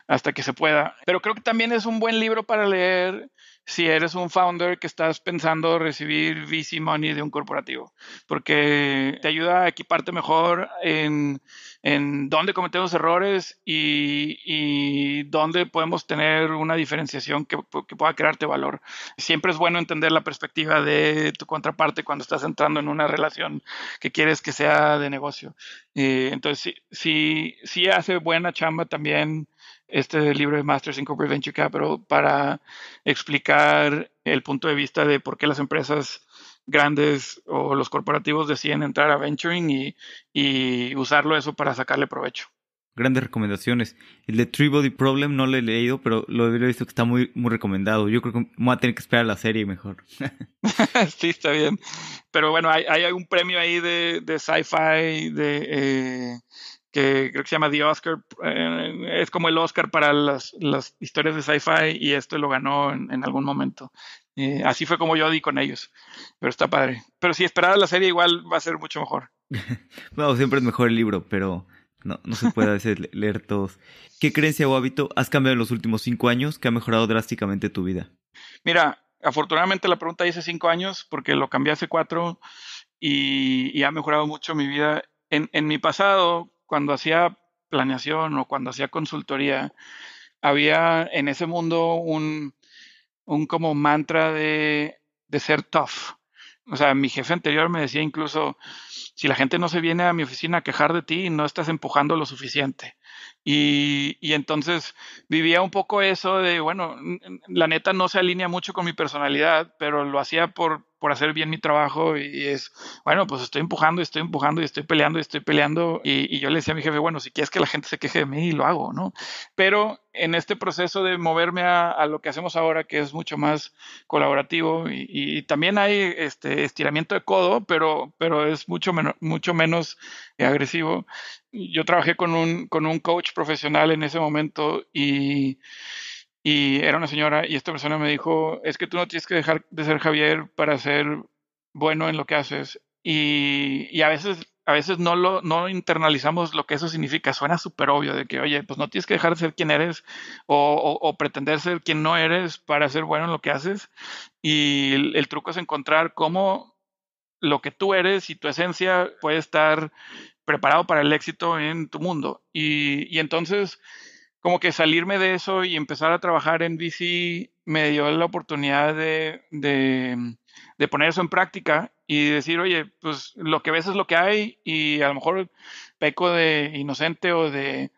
hasta que se pueda. Pero creo que también es un buen libro para leer si eres un founder que estás pensando recibir VC money de un corporativo, porque te ayuda a equiparte mejor en, en dónde cometemos errores y, y, dónde podemos tener una diferenciación que, que, pueda crearte valor. Siempre es bueno entender la perspectiva de tu contraparte cuando estás entrando en una relación que quieres que sea de negocio. Eh, entonces, sí, sí, sí hace buena chamba también este libro de Masters in Corporate Venture Capital para explicar el punto de vista de por qué las empresas grandes o los corporativos deciden entrar a venturing y, y usarlo eso para sacarle provecho. Grandes recomendaciones. El de Three Body Problem no lo he leído, pero lo he visto que está muy, muy recomendado. Yo creo que voy a tener que esperar la serie mejor. (laughs) (laughs) sí, está bien. Pero bueno, hay, hay un premio ahí de, de sci-fi, de, eh, que creo que se llama The Oscar, eh, es como el Oscar para las, las historias de sci-fi y esto lo ganó en, algún momento. Eh, así fue como yo di con ellos, pero está padre. Pero si esperaba la serie igual va a ser mucho mejor. (laughs) bueno, siempre es mejor el libro, pero no, no se puede a veces leer todos. ¿Qué creencia o hábito has cambiado en los últimos cinco años que ha mejorado drásticamente tu vida? Mira, afortunadamente la pregunta dice cinco años porque lo cambié hace cuatro y, y ha mejorado mucho mi vida. En, en mi pasado, cuando hacía planeación o cuando hacía consultoría, había en ese mundo un, un como mantra de, de ser tough. O sea, mi jefe anterior me decía incluso, si la gente no se viene a mi oficina a quejar de ti, no estás empujando lo suficiente. Y, y, entonces vivía un poco eso de, bueno, la neta no se alinea mucho con mi personalidad, pero lo hacía por, por hacer bien mi trabajo y es, bueno, pues estoy empujando estoy empujando y estoy peleando y estoy peleando y, yo le decía a mi jefe, bueno, si quieres que la gente se queje de mí, lo hago, ¿no? Pero en este proceso de moverme a, lo que hacemos ahora, que es mucho más colaborativo y, también hay este estiramiento de codo, pero, pero es mucho, menos mucho menos agresivo. Yo trabajé con un, con un coach profesional en ese momento y y era una señora y esta persona me dijo, es que tú no tienes que dejar de ser Javier para ser bueno en lo que haces. Y, y a veces a veces no lo no internalizamos lo que eso significa. Suena súper obvio de que, oye, pues no tienes que dejar de ser quien eres o, o, pretender ser quien no eres para ser bueno en lo que haces. Y el, el, truco es encontrar cómo lo que tú eres y tu esencia puede estar preparado para el éxito en tu mundo. Y, y entonces como que salirme de eso y empezar a trabajar en VC me dio la oportunidad de, de, poner eso en práctica y decir, oye, pues lo que ves es lo que hay y a lo mejor peco de inocente o de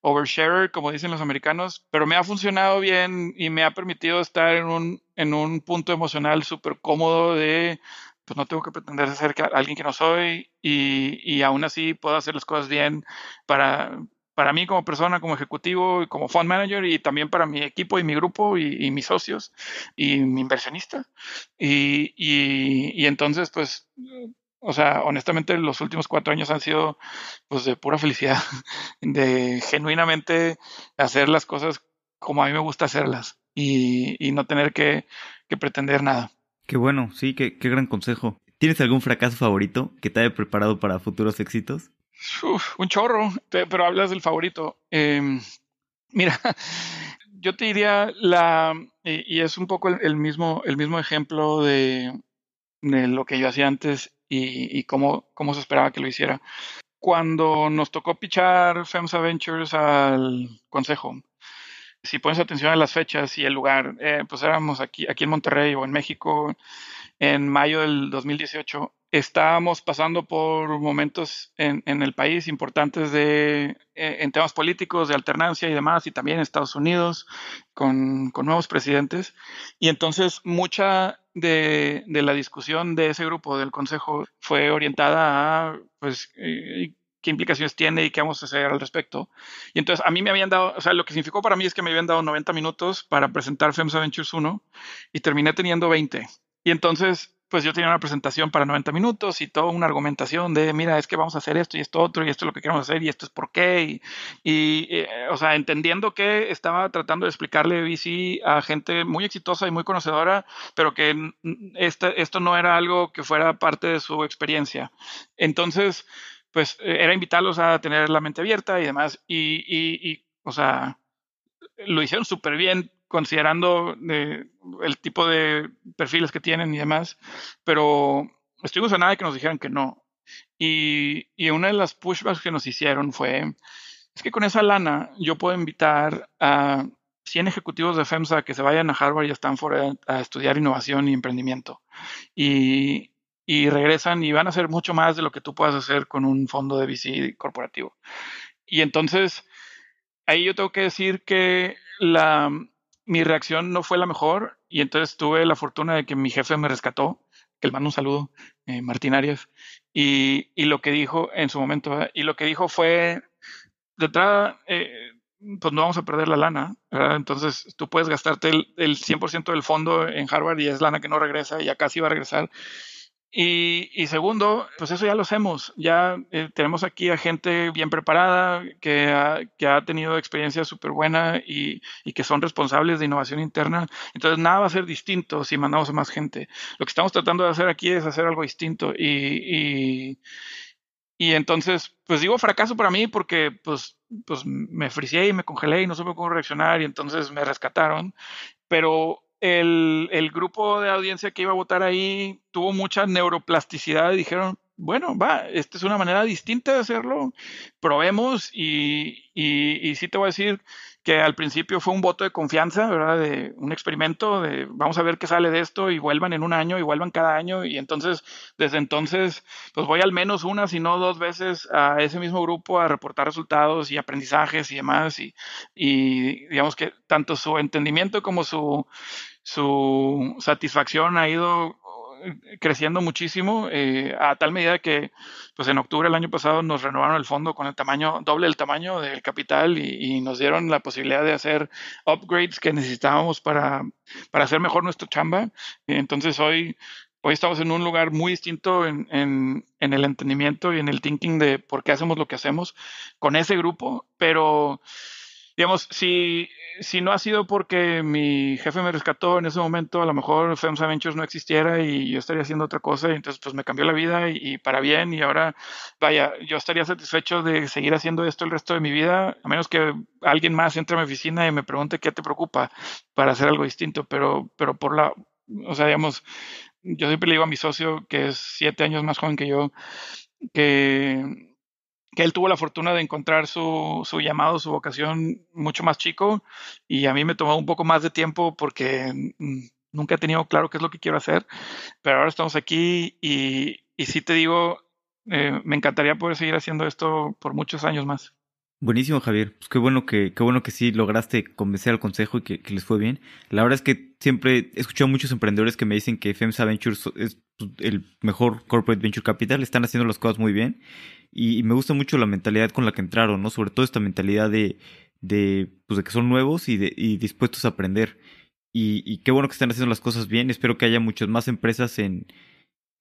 oversharer, como dicen los americanos, pero me ha funcionado bien y me ha permitido estar en un, en un punto emocional súper cómodo de pues no tengo que pretender ser alguien que no soy y, y aún así puedo hacer las cosas bien para, para mí como persona, como ejecutivo y como fund manager y también para mi equipo y mi grupo y, mis socios y mi inversionista. Y, y, entonces, pues, o sea, honestamente los últimos cuatro años han sido pues de pura felicidad, (laughs) de genuinamente hacer las cosas como a mí me gusta hacerlas y, no tener que, pretender nada. Qué bueno, sí, qué, qué gran consejo. ¿Tienes algún fracaso favorito que te haya preparado para futuros éxitos? Un chorro, pero hablas del favorito. Em, mira, (laughs) yo te diría la, y, es un poco el, mismo, el mismo ejemplo de, lo que yo hacía antes y, cómo, cómo, se esperaba que lo hiciera. Cuando nos tocó pichar FEMSA Ventures al consejo, si pones atención a las fechas y el lugar, eh, pues éramos aquí, aquí en Monterrey o en México en mayo del 2018 estábamos pasando por momentos en, el país importantes de, eh, en temas políticos, de alternancia y demás, y también en Estados Unidos, con, nuevos presidentes. Y entonces mucha de, la discusión de ese grupo del Consejo fue orientada a, pues, eh, qué implicaciones tiene y qué vamos a hacer al respecto. Y entonces a mí me habían dado, o sea, lo que significó para mí es que me habían dado 90 minutos para presentar FEMSA Ventures 1 y terminé teniendo 20. Y entonces pues yo tenía una presentación para 90 minutos y toda una argumentación de, mira, es que vamos a hacer esto y esto otro y esto es lo que queremos hacer y esto es por qué. Y, eh, o sea, entendiendo que estaba tratando de explicarle VC a gente muy exitosa y muy conocedora, pero que este, esto no era algo que fuera parte de su experiencia. Entonces, pues eh, era invitarlos a tener la mente abierta y demás. Y, y, y o sea, lo hicieron súper bien considerando eh, el tipo de perfiles que tienen y demás, pero estoy emocionada de que nos dijeran que no. Y, y, una de las pushbacks que nos hicieron fue, es que con esa lana yo puedo invitar a 100 ejecutivos de FEMSA que se vayan a Harvard y a Stanford a, estudiar innovación y emprendimiento. Y, y regresan y van a hacer mucho más de lo que tú puedas hacer con un fondo de VC corporativo. Y entonces, ahí yo tengo que decir que la, mi reacción no fue la mejor y entonces tuve la fortuna de que mi jefe me rescató, que le mando un saludo, eh, Martín Arias, y, lo que dijo en su momento, y lo que dijo fue, de entrada, eh, pues no vamos a perder la lana. Entonces tú puedes gastarte el, el 100% del fondo en Harvard y es lana que no regresa y acá sí va a regresar. Y, segundo, pues eso ya lo hacemos. Ya eh, tenemos aquí a gente bien preparada, que ha, tenido experiencia súper buena y, que son responsables de innovación interna. Entonces, nada va a ser distinto si mandamos a más gente. Lo que estamos tratando de hacer aquí es hacer algo distinto. Y, y, y entonces, pues digo fracaso para mí porque pues, pues me fricié y me congelé y no supe cómo reaccionar y entonces me rescataron. Pero el, el, grupo de audiencia que iba a votar ahí tuvo mucha neuroplasticidad y dijeron, bueno, va, esta es una manera distinta de hacerlo, probemos y, y, y sí te voy a decir que al principio fue un voto de confianza, ¿verdad? De un experimento, de vamos a ver qué sale de esto y vuelvan en un año y vuelvan cada año. Y entonces, desde entonces, pues voy al menos una, si no dos veces a ese mismo grupo a reportar resultados y aprendizajes y demás. Y, y digamos que tanto su entendimiento como su, su satisfacción ha ido creciendo muchísimo eh, a tal medida que pues en octubre del año pasado nos renovaron el fondo con el tamaño doble el tamaño del capital y, nos dieron la posibilidad de hacer upgrades que necesitábamos para, para hacer mejor nuestro chamba. Entonces hoy hoy estamos en un lugar muy distinto en, en, en, el entendimiento y en el thinking de por qué hacemos lo que hacemos con ese grupo, pero digamos, si, si no ha sido porque mi jefe me rescató en ese momento, a lo mejor FEMSA Ventures no existiera y yo estaría haciendo otra cosa y entonces pues me cambió la vida y, para bien y ahora, vaya, yo estaría satisfecho de seguir haciendo esto el resto de mi vida, a menos que alguien más entre a mi oficina y me pregunte qué te preocupa para hacer algo distinto, pero, pero por la, o sea, digamos, yo siempre le digo a mi socio, que es siete años más joven que yo, que que él tuvo la fortuna de encontrar su, su, llamado, su vocación mucho más chico y a mí me tomó un poco más de tiempo porque mm, nunca he tenido claro qué es lo que quiero hacer, pero ahora estamos aquí y, y sí te digo, eh, me encantaría poder seguir haciendo esto por muchos años más. Buenísimo, Javier. Pues qué bueno que, qué bueno que sí lograste convencer al consejo y que, les fue bien. La verdad es que siempre he escuchado a muchos emprendedores que me dicen que FEMSA Ventures es pues, el mejor corporate venture capital, están haciendo las cosas muy bien. Y, me gusta mucho la mentalidad con la que entraron, ¿no? Sobre todo esta mentalidad de, de, pues de que son nuevos y, de, y dispuestos a aprender. Y, y qué bueno que están haciendo las cosas bien. Espero que haya muchas más empresas en,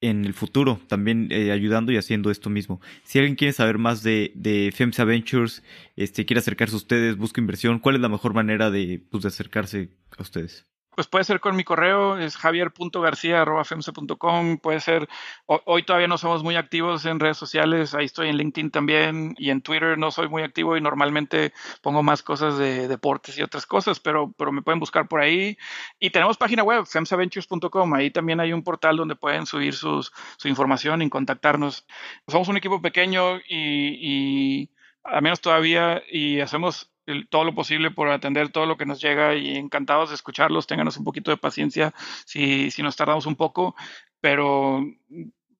en el futuro también eh, ayudando y haciendo esto mismo. Si alguien quiere saber más de, de FEMSA Ventures, este, quiere acercarse a ustedes, busca inversión, ¿cuál es la mejor manera de, pues, de acercarse a ustedes? Pues puede ser con mi correo, es javier.garcia.femse.com, puede ser, hoy todavía no somos muy activos en redes sociales, ahí estoy en LinkedIn también y en Twitter no soy muy activo y normalmente pongo más cosas de deportes y otras cosas, pero, pero me pueden buscar por ahí. Y tenemos página web, femsaventures.com, ahí también hay un portal donde pueden subir sus, su información y contactarnos. Somos un equipo pequeño y, y al menos todavía, y hacemos todo lo posible por atender todo lo que nos llega y encantados de escucharlos. Ténganos un poquito de paciencia si, si nos tardamos un poco, pero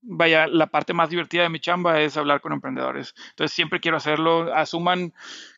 vaya, la parte más divertida de mi chamba es hablar con emprendedores. Entonces siempre quiero hacerlo. Asuman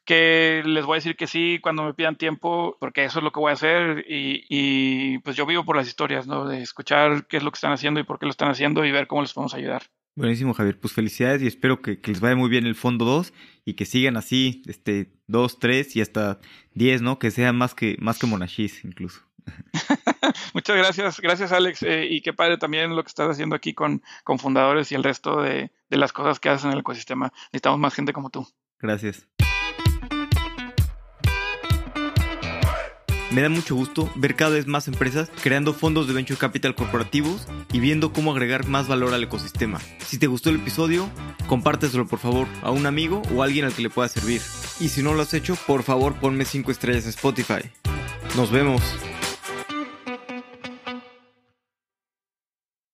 que les voy a decir que sí cuando me pidan tiempo, porque eso es lo que voy a hacer. Y, y pues yo vivo por las historias, ¿no? De escuchar qué es lo que están haciendo y por qué lo están haciendo y ver cómo les podemos ayudar. Buenísimo, Javier. Pues felicidades y espero que, les vaya muy bien el fondo 2 y que sigan así, este, 2, 3 y hasta 10, ¿no? Que sean más que, más que Monashis incluso. (laughs) Muchas gracias, gracias Alex. Eh, y qué padre también lo que estás haciendo aquí con, con fundadores y el resto de, de las cosas que haces en el ecosistema. Necesitamos más gente como tú. Gracias. Me da mucho gusto ver cada vez más empresas creando fondos de venture capital corporativos y viendo cómo agregar más valor al ecosistema. Si te gustó el episodio, compárteselo por favor a un amigo o alguien al que le pueda servir. Y si no lo has hecho, por favor ponme 5 estrellas en Spotify. Nos vemos.